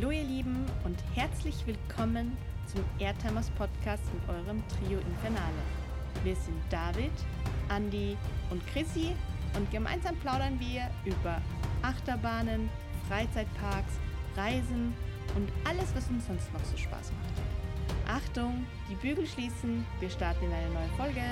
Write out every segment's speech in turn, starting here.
Hallo ihr Lieben und herzlich willkommen zum Airtimers Podcast mit eurem Trio Infernale. Wir sind David, Andi und Chrissy und gemeinsam plaudern wir über Achterbahnen, Freizeitparks, Reisen und alles, was uns sonst noch so Spaß macht. Achtung, die Bügel schließen, wir starten in eine neue Folge.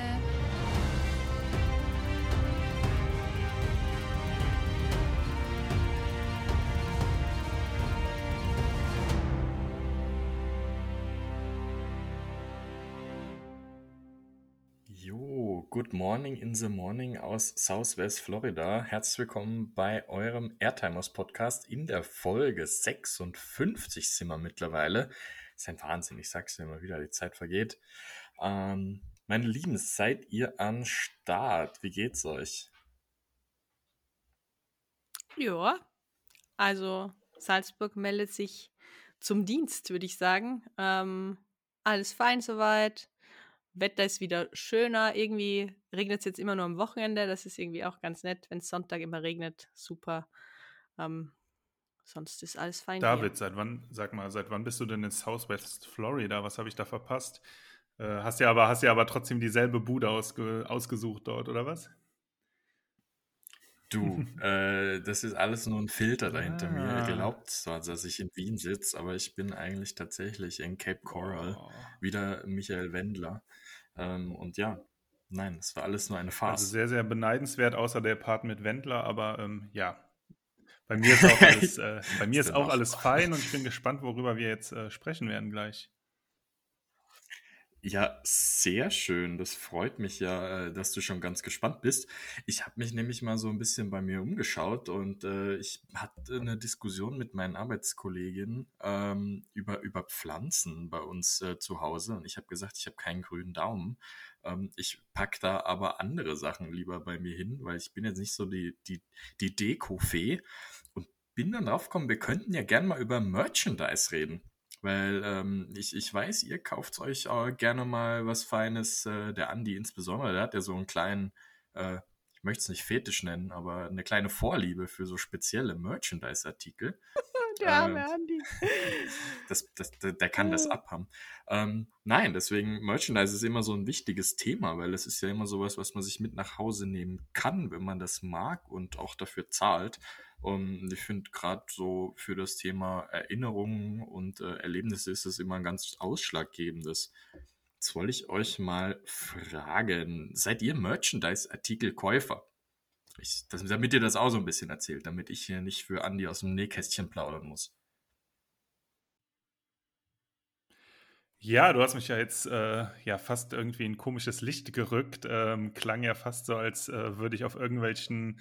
Good morning in the morning aus Southwest Florida. Herzlich willkommen bei eurem Airtimers Podcast in der Folge 56 sind wir mittlerweile. Ist ein Wahnsinn, ich sag's dir immer wieder, die Zeit vergeht. Ähm, meine Lieben, seid ihr am Start? Wie geht's euch? Ja, also Salzburg meldet sich zum Dienst, würde ich sagen. Ähm, alles fein soweit. Wetter ist wieder schöner. Irgendwie regnet es jetzt immer nur am Wochenende. Das ist irgendwie auch ganz nett, wenn es Sonntag immer regnet. Super. Ähm, sonst ist alles fein. David, hier. seit wann, sag mal, seit wann bist du denn in Southwest Florida? Was habe ich da verpasst? Äh, hast ja aber, hast ja aber trotzdem dieselbe Bude ausge, ausgesucht dort, oder was? Du, äh, das ist alles nur ein Filter dahinter ah. mir. Ihr glaubt zwar, dass ich in Wien sitze, aber ich bin eigentlich tatsächlich in Cape Coral. Oh. Wieder Michael Wendler. Ähm, und ja, nein, es war alles nur eine Phase. Also sehr, sehr beneidenswert, außer der Part mit Wendler, aber ähm, ja. Bei mir ist auch alles, äh, bei mir ist auch alles fein und ich bin gespannt, worüber wir jetzt äh, sprechen werden gleich. Ja, sehr schön. Das freut mich ja, äh, dass du schon ganz gespannt bist. Ich habe mich nämlich mal so ein bisschen bei mir umgeschaut und äh, ich hatte eine Diskussion mit meinen Arbeitskolleginnen ähm, über, über Pflanzen bei uns äh, zu Hause und ich habe gesagt, ich habe keinen grünen Daumen. Ähm, ich packe da aber andere Sachen lieber bei mir hin, weil ich bin jetzt nicht so die, die, die Deko-Fee und bin dann drauf gekommen, wir könnten ja gern mal über Merchandise reden. Weil ähm, ich, ich weiß, ihr kauft euch auch gerne mal was Feines. Äh, der Andi insbesondere, der hat ja so einen kleinen, äh, ich möchte es nicht fetisch nennen, aber eine kleine Vorliebe für so spezielle Merchandise-Artikel. Der arme ähm, Andi. Das, das, der, der kann das abhaben. Ähm, nein, deswegen Merchandise ist immer so ein wichtiges Thema, weil es ist ja immer sowas, was man sich mit nach Hause nehmen kann, wenn man das mag und auch dafür zahlt. Und ich finde gerade so für das Thema Erinnerungen und äh, Erlebnisse ist es immer ein ganz ausschlaggebendes. Jetzt wollte ich euch mal fragen, seid ihr Merchandise-Artikelkäufer? Ich, das, damit ihr das auch so ein bisschen erzählt, damit ich hier nicht für Andi aus dem Nähkästchen plaudern muss. Ja, du hast mich ja jetzt äh, ja fast irgendwie in komisches Licht gerückt. Ähm, klang ja fast so, als äh, würde ich auf irgendwelchen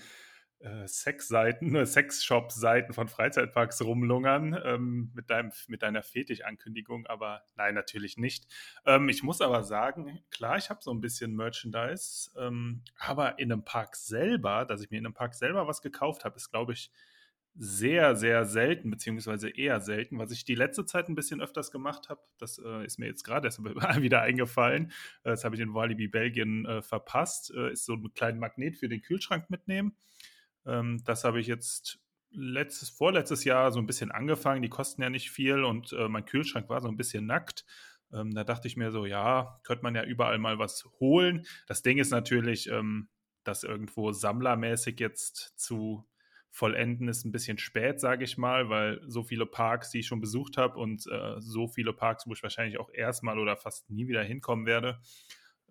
Sexseiten, äh, Sexshop-Seiten von Freizeitparks rumlungern ähm, mit, deinem, mit deiner Fetisch-Ankündigung, aber nein, natürlich nicht. Ähm, ich muss aber sagen, klar, ich habe so ein bisschen Merchandise, ähm, aber in einem Park selber, dass ich mir in einem Park selber was gekauft habe, ist, glaube ich, sehr, sehr selten, beziehungsweise eher selten. Was ich die letzte Zeit ein bisschen öfters gemacht habe, das äh, ist mir jetzt gerade erst wieder eingefallen. Äh, das habe ich in Walibi Belgien äh, verpasst, äh, ist so ein kleinen Magnet für den Kühlschrank mitnehmen. Ähm, das habe ich jetzt letztes, vorletztes Jahr so ein bisschen angefangen. Die kosten ja nicht viel und äh, mein Kühlschrank war so ein bisschen nackt. Ähm, da dachte ich mir so, ja, könnte man ja überall mal was holen. Das Ding ist natürlich, ähm, das irgendwo sammlermäßig jetzt zu vollenden ist ein bisschen spät, sage ich mal, weil so viele Parks, die ich schon besucht habe und äh, so viele Parks, wo ich wahrscheinlich auch erstmal oder fast nie wieder hinkommen werde,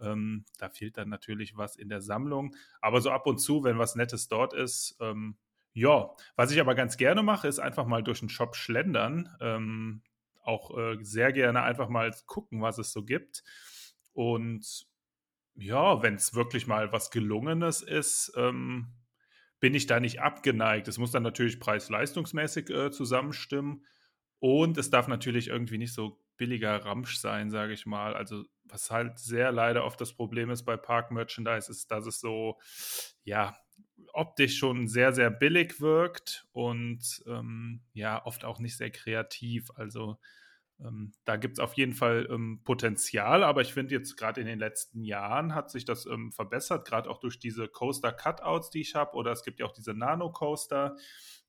ähm, da fehlt dann natürlich was in der Sammlung. Aber so ab und zu, wenn was Nettes dort ist, ähm, ja. Was ich aber ganz gerne mache, ist einfach mal durch den Shop schlendern. Ähm, auch äh, sehr gerne einfach mal gucken, was es so gibt. Und ja, wenn es wirklich mal was Gelungenes ist, ähm, bin ich da nicht abgeneigt. Es muss dann natürlich preis-leistungsmäßig äh, zusammenstimmen. Und es darf natürlich irgendwie nicht so billiger Ramsch sein, sage ich mal. Also was halt sehr leider oft das Problem ist bei Park-Merchandise, ist, dass es so, ja, optisch schon sehr, sehr billig wirkt und ähm, ja, oft auch nicht sehr kreativ. Also ähm, da gibt es auf jeden Fall ähm, Potenzial, aber ich finde jetzt gerade in den letzten Jahren hat sich das ähm, verbessert, gerade auch durch diese Coaster-Cutouts, die ich habe, oder es gibt ja auch diese Nano-Coaster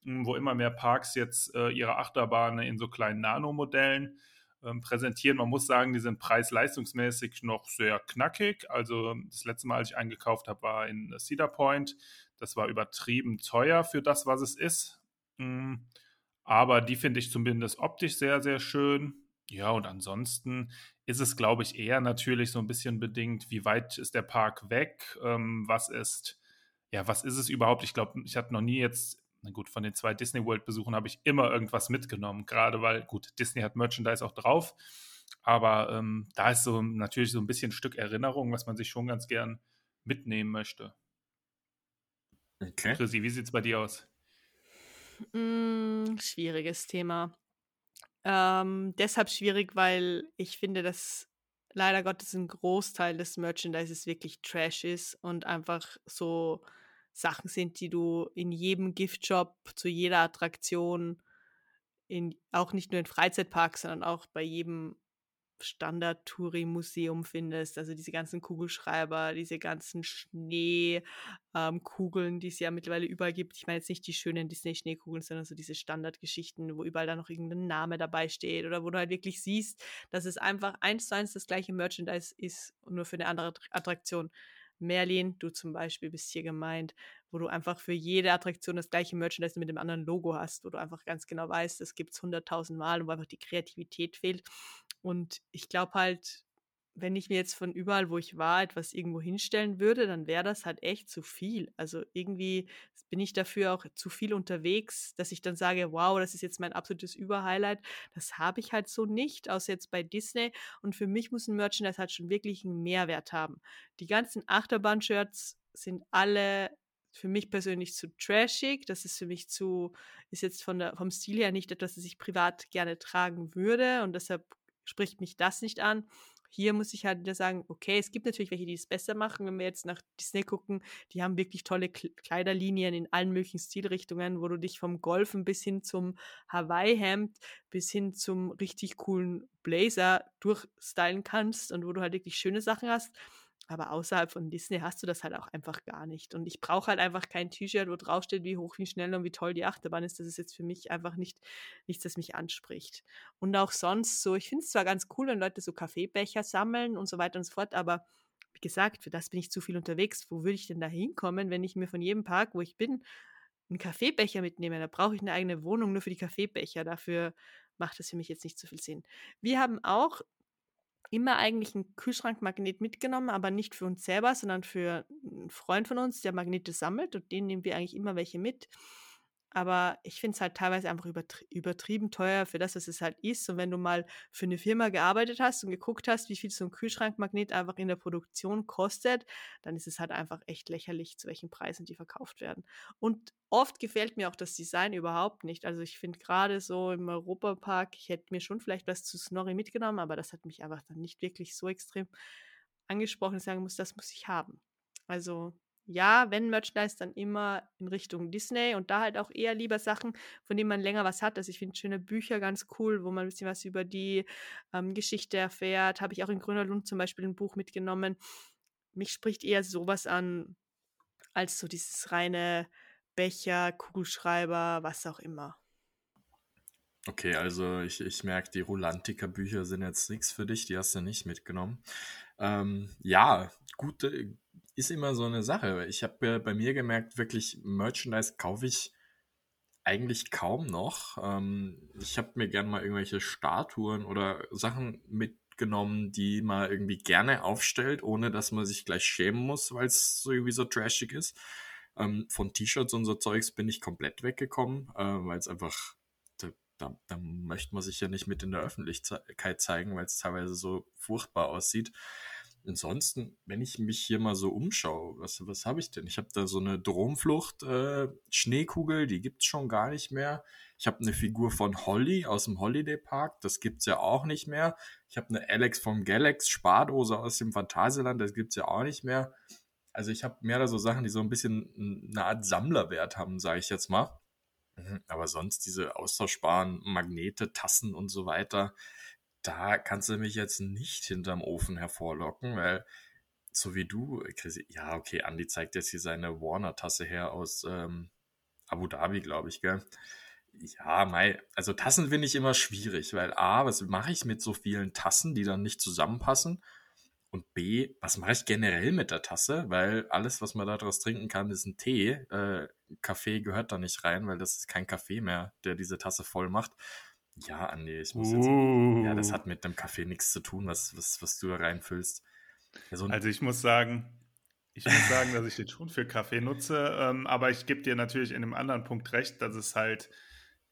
wo immer mehr Parks jetzt äh, ihre Achterbahnen in so kleinen Nano-Modellen ähm, präsentieren. Man muss sagen, die sind preis-leistungsmäßig noch sehr knackig. Also das letzte Mal, als ich eingekauft habe, war in Cedar Point. Das war übertrieben teuer für das, was es ist. Hm, aber die finde ich zumindest optisch sehr, sehr schön. Ja, und ansonsten ist es, glaube ich, eher natürlich so ein bisschen bedingt, wie weit ist der Park weg? Ähm, was ist, ja, was ist es überhaupt? Ich glaube, ich hatte noch nie jetzt, na gut, von den zwei Disney World-Besuchen habe ich immer irgendwas mitgenommen, gerade weil, gut, Disney hat Merchandise auch drauf, aber ähm, da ist so natürlich so ein bisschen ein Stück Erinnerung, was man sich schon ganz gern mitnehmen möchte. Okay. Chrissy, wie sieht es bei dir aus? Mm, schwieriges Thema. Ähm, deshalb schwierig, weil ich finde, dass leider Gottes ein Großteil des Merchandises wirklich Trash ist und einfach so Sachen sind, die du in jedem Giftshop, zu jeder Attraktion, in, auch nicht nur in Freizeitparks, sondern auch bei jedem Standard-Touri-Museum findest. Also diese ganzen Kugelschreiber, diese ganzen Schneekugeln, ähm, die es ja mittlerweile überall gibt. Ich meine jetzt nicht die schönen Disney-Schneekugeln, sondern so diese Standardgeschichten, wo überall da noch irgendein Name dabei steht oder wo du halt wirklich siehst, dass es einfach eins zu eins das gleiche Merchandise ist und nur für eine andere Attraktion. Merlin, du zum Beispiel bist hier gemeint, wo du einfach für jede Attraktion das gleiche Merchandise mit dem anderen Logo hast, wo du einfach ganz genau weißt, das gibt es hunderttausend Mal und wo einfach die Kreativität fehlt. Und ich glaube halt, wenn ich mir jetzt von überall, wo ich war, etwas irgendwo hinstellen würde, dann wäre das halt echt zu viel. Also irgendwie bin ich dafür auch zu viel unterwegs, dass ich dann sage, wow, das ist jetzt mein absolutes Überhighlight. Das habe ich halt so nicht, außer jetzt bei Disney. Und für mich muss ein Merchandise halt schon wirklich einen Mehrwert haben. Die ganzen Achterbahn-Shirts sind alle für mich persönlich zu trashig. Das ist für mich zu, ist jetzt von der, vom Stil her nicht etwas, das ich privat gerne tragen würde. Und deshalb spricht mich das nicht an. Hier muss ich halt wieder sagen, okay, es gibt natürlich welche, die es besser machen. Wenn wir jetzt nach Disney gucken, die haben wirklich tolle Kleiderlinien in allen möglichen Stilrichtungen, wo du dich vom Golfen bis hin zum Hawaii-Hemd bis hin zum richtig coolen Blazer durchstylen kannst und wo du halt wirklich schöne Sachen hast. Aber außerhalb von Disney hast du das halt auch einfach gar nicht. Und ich brauche halt einfach kein T-Shirt, wo draufsteht, wie hoch, wie schnell und wie toll die Achterbahn ist. Das ist jetzt für mich einfach nicht nichts, das mich anspricht. Und auch sonst so, ich finde es zwar ganz cool, wenn Leute so Kaffeebecher sammeln und so weiter und so fort, aber wie gesagt, für das bin ich zu viel unterwegs. Wo würde ich denn da hinkommen, wenn ich mir von jedem Park, wo ich bin, einen Kaffeebecher mitnehme? Da brauche ich eine eigene Wohnung nur für die Kaffeebecher. Dafür macht das für mich jetzt nicht so viel Sinn. Wir haben auch immer eigentlich einen Kühlschrankmagnet mitgenommen, aber nicht für uns selber, sondern für einen Freund von uns, der Magnete sammelt und den nehmen wir eigentlich immer welche mit. Aber ich finde es halt teilweise einfach übertrie übertrieben teuer für das, was es halt ist. Und wenn du mal für eine Firma gearbeitet hast und geguckt hast, wie viel so ein Kühlschrankmagnet einfach in der Produktion kostet, dann ist es halt einfach echt lächerlich, zu welchen Preisen die verkauft werden. Und oft gefällt mir auch das Design überhaupt nicht. Also ich finde gerade so im Europapark, ich hätte mir schon vielleicht was zu Snorri mitgenommen, aber das hat mich einfach dann nicht wirklich so extrem angesprochen, dass ich sagen muss, das muss ich haben. Also ja, wenn Merchandise, dann immer in Richtung Disney und da halt auch eher lieber Sachen, von denen man länger was hat. Also ich finde schöne Bücher ganz cool, wo man ein bisschen was über die ähm, Geschichte erfährt. Habe ich auch in Grüner Lund zum Beispiel ein Buch mitgenommen. Mich spricht eher sowas an, als so dieses reine Becher, Kugelschreiber, was auch immer. Okay, also ich, ich merke, die Rolantica-Bücher sind jetzt nichts für dich, die hast du nicht mitgenommen. Ähm, ja, gute, ist immer so eine Sache. Ich habe bei mir gemerkt, wirklich Merchandise kaufe ich eigentlich kaum noch. Ähm, ich habe mir gern mal irgendwelche Statuen oder Sachen mitgenommen, die man irgendwie gerne aufstellt, ohne dass man sich gleich schämen muss, weil es so irgendwie so trashig ist. Ähm, von T-Shirts und so Zeugs bin ich komplett weggekommen, äh, weil es einfach da, da, da, möchte man sich ja nicht mit in der Öffentlichkeit zeigen, weil es teilweise so furchtbar aussieht. Ansonsten, wenn ich mich hier mal so umschaue, was, was habe ich denn? Ich habe da so eine Dromflucht äh, Schneekugel, die gibt es schon gar nicht mehr. Ich habe eine Figur von Holly aus dem Holiday Park, das gibt es ja auch nicht mehr. Ich habe eine Alex vom Galax Spardose aus dem Phantasialand, das gibt es ja auch nicht mehr. Also ich habe mehr da so Sachen, die so ein bisschen eine Art Sammlerwert haben, sage ich jetzt mal. Mhm, aber sonst diese austauschbaren Magnete, Tassen und so weiter, da kannst du mich jetzt nicht hinterm Ofen hervorlocken, weil so wie du, Chris, ja, okay, Andy zeigt jetzt hier seine Warner-Tasse her aus, ähm, Abu Dhabi, glaube ich, gell? Ja, Mai, also Tassen finde ich immer schwierig, weil A, was mache ich mit so vielen Tassen, die dann nicht zusammenpassen? Und B, was mache ich generell mit der Tasse? Weil alles, was man daraus trinken kann, ist ein Tee. Äh, Kaffee gehört da nicht rein, weil das ist kein Kaffee mehr, der diese Tasse voll macht. Ja, Andi, ich muss jetzt. Uh. Ja, das hat mit dem Kaffee nichts zu tun, was, was, was du da reinfüllst. Ja, so also ich muss sagen, ich muss sagen, dass ich den schon für Kaffee nutze, ähm, aber ich gebe dir natürlich in einem anderen Punkt recht, dass es halt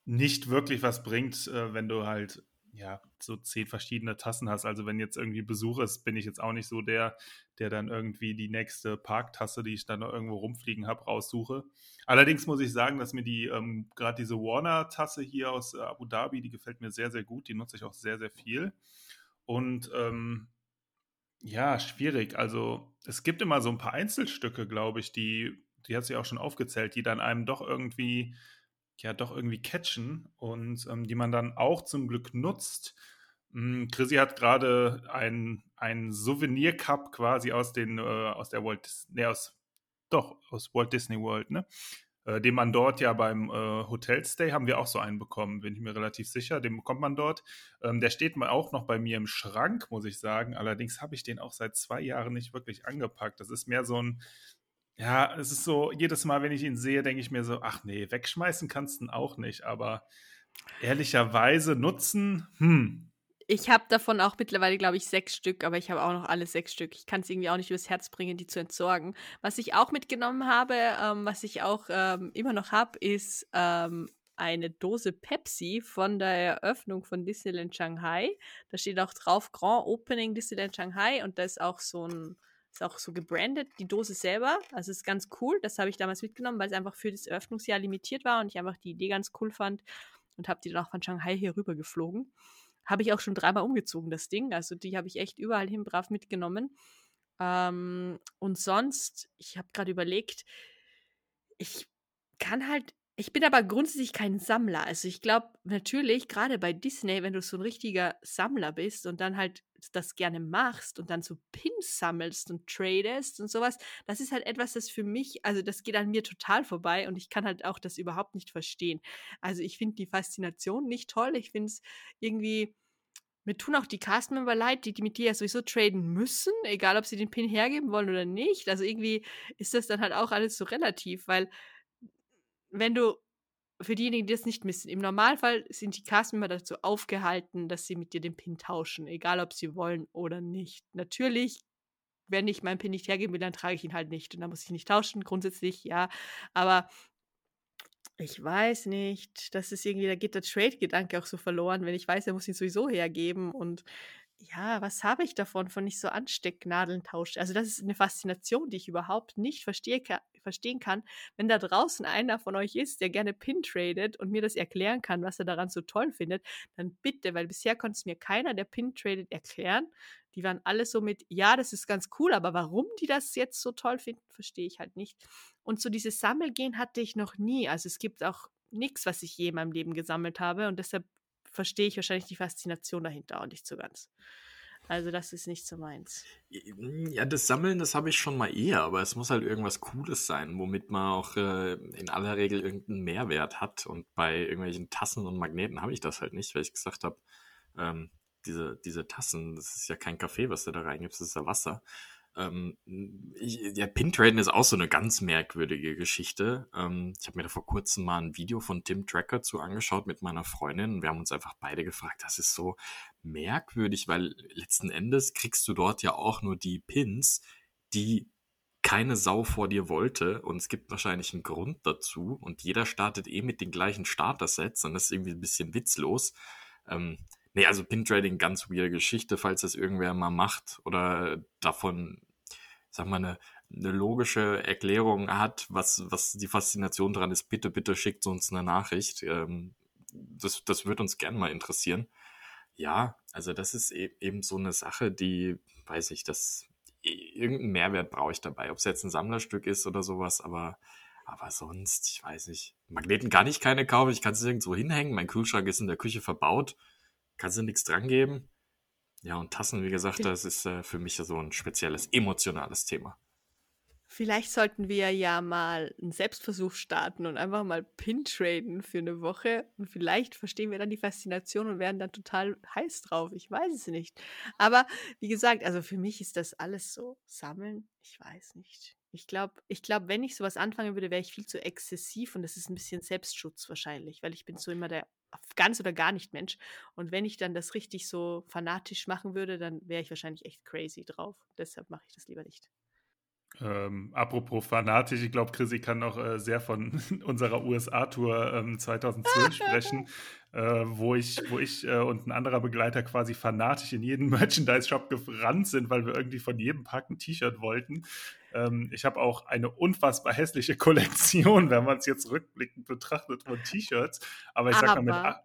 nicht wirklich was bringt, äh, wenn du halt ja, so zehn verschiedene Tassen hast. Also wenn jetzt irgendwie Besuch ist, bin ich jetzt auch nicht so der, der dann irgendwie die nächste Parktasse, die ich dann noch irgendwo rumfliegen habe, raussuche. Allerdings muss ich sagen, dass mir die, ähm, gerade diese Warner-Tasse hier aus äh, Abu Dhabi, die gefällt mir sehr, sehr gut. Die nutze ich auch sehr, sehr viel. Und ähm, ja, schwierig. Also es gibt immer so ein paar Einzelstücke, glaube ich, die, die hat sie auch schon aufgezählt, die dann einem doch irgendwie ja doch irgendwie catchen und ähm, die man dann auch zum Glück nutzt. Hm, Chrissy hat gerade ein, ein Souvenir-Cup quasi aus, den, äh, aus der Walt nee, aus, doch, aus Walt Disney World, ne? Äh, den man dort ja beim äh, Hotelstay haben wir auch so einen bekommen, bin ich mir relativ sicher. Den bekommt man dort. Ähm, der steht mal auch noch bei mir im Schrank, muss ich sagen. Allerdings habe ich den auch seit zwei Jahren nicht wirklich angepackt. Das ist mehr so ein, ja, es ist so, jedes Mal, wenn ich ihn sehe, denke ich mir so, ach nee, wegschmeißen kannst du ihn auch nicht, aber ehrlicherweise nutzen, hm. Ich habe davon auch mittlerweile, glaube ich, sechs Stück, aber ich habe auch noch alle sechs Stück. Ich kann es irgendwie auch nicht übers Herz bringen, die zu entsorgen. Was ich auch mitgenommen habe, ähm, was ich auch ähm, immer noch habe, ist ähm, eine Dose Pepsi von der Eröffnung von Disneyland Shanghai. Da steht auch drauf Grand Opening Disneyland Shanghai und da ist auch so ein ist auch so gebrandet, die Dose selber. Also ist ganz cool. Das habe ich damals mitgenommen, weil es einfach für das Eröffnungsjahr limitiert war und ich einfach die Idee ganz cool fand und habe die dann auch von Shanghai hier rüber geflogen. Habe ich auch schon dreimal umgezogen, das Ding. Also die habe ich echt überall hin brav mitgenommen. Ähm, und sonst, ich habe gerade überlegt, ich kann halt ich bin aber grundsätzlich kein Sammler. Also ich glaube natürlich, gerade bei Disney, wenn du so ein richtiger Sammler bist und dann halt das gerne machst und dann so Pins sammelst und tradest und sowas, das ist halt etwas, das für mich, also das geht an mir total vorbei und ich kann halt auch das überhaupt nicht verstehen. Also ich finde die Faszination nicht toll. Ich finde es irgendwie, mir tun auch die Castmember leid, die, die mit dir ja sowieso traden müssen, egal ob sie den Pin hergeben wollen oder nicht. Also irgendwie ist das dann halt auch alles so relativ, weil wenn du für diejenigen, die das nicht wissen, im Normalfall sind die Castmember dazu aufgehalten, dass sie mit dir den Pin tauschen, egal ob sie wollen oder nicht. Natürlich, wenn ich meinen Pin nicht hergeben will, dann trage ich ihn halt nicht und dann muss ich nicht tauschen, grundsätzlich ja, aber ich weiß nicht, das ist irgendwie, da geht der Trade-Gedanke auch so verloren, wenn ich weiß, er muss ihn sowieso hergeben und ja, was habe ich davon, von nicht so Anstecknadeln tauscht? Also das ist eine Faszination, die ich überhaupt nicht verstehe, verstehen kann. Wenn da draußen einer von euch ist, der gerne Pin tradet und mir das erklären kann, was er daran so toll findet, dann bitte, weil bisher konnte es mir keiner, der Pin tradet, erklären. Die waren alle so mit, ja, das ist ganz cool, aber warum die das jetzt so toll finden, verstehe ich halt nicht. Und so dieses Sammelgehen hatte ich noch nie. Also es gibt auch nichts, was ich je in meinem Leben gesammelt habe und deshalb verstehe ich wahrscheinlich die Faszination dahinter auch nicht so ganz. Also das ist nicht so meins. Ja, das Sammeln, das habe ich schon mal eher, aber es muss halt irgendwas Cooles sein, womit man auch äh, in aller Regel irgendeinen Mehrwert hat. Und bei irgendwelchen Tassen und Magneten habe ich das halt nicht, weil ich gesagt habe, ähm, diese, diese Tassen, das ist ja kein Kaffee, was du da reingibst, das ist ja Wasser. Ähm, ja, Pintraden ist auch so eine ganz merkwürdige Geschichte. Ähm, ich habe mir da vor kurzem mal ein Video von Tim Tracker zu angeschaut mit meiner Freundin und wir haben uns einfach beide gefragt, das ist so merkwürdig, weil letzten Endes kriegst du dort ja auch nur die Pins, die keine Sau vor dir wollte und es gibt wahrscheinlich einen Grund dazu und jeder startet eh mit den gleichen Starter-Sets und das ist irgendwie ein bisschen witzlos. Ähm, Nee, also Pin-Trading, ganz weirde Geschichte, falls das irgendwer mal macht oder davon, sag mal, eine, eine logische Erklärung hat, was, was die Faszination dran ist, bitte, bitte schickt uns eine Nachricht. Ähm, das, das wird uns gern mal interessieren. Ja, also das ist e eben so eine Sache, die, weiß ich, das, irgendeinen Mehrwert brauche ich dabei. Ob es jetzt ein Sammlerstück ist oder sowas, aber, aber sonst, ich weiß nicht. Magneten kann ich keine kaufen, ich kann es irgendwo hinhängen. Mein Kühlschrank ist in der Küche verbaut kannst du nichts dran geben. Ja, und Tassen, wie gesagt, das ist äh, für mich so ein spezielles emotionales Thema. Vielleicht sollten wir ja mal einen Selbstversuch starten und einfach mal Pin traden für eine Woche. Und vielleicht verstehen wir dann die Faszination und werden dann total heiß drauf. Ich weiß es nicht. Aber wie gesagt, also für mich ist das alles so sammeln. Ich weiß nicht. Ich glaube, ich glaub, wenn ich sowas anfangen würde, wäre ich viel zu exzessiv und das ist ein bisschen Selbstschutz wahrscheinlich, weil ich bin so immer der ganz oder gar nicht Mensch. Und wenn ich dann das richtig so fanatisch machen würde, dann wäre ich wahrscheinlich echt crazy drauf. Deshalb mache ich das lieber nicht. Ähm, apropos fanatisch, ich glaube, Chrissy kann noch äh, sehr von unserer USA-Tour ähm, 2012 sprechen, äh, wo ich, wo ich äh, und ein anderer Begleiter quasi fanatisch in jeden Merchandise-Shop gerannt sind, weil wir irgendwie von jedem Pack ein T-Shirt wollten. Ähm, ich habe auch eine unfassbar hässliche Kollektion, wenn man es jetzt rückblickend betrachtet, von T-Shirts. Aber ich sag mal mit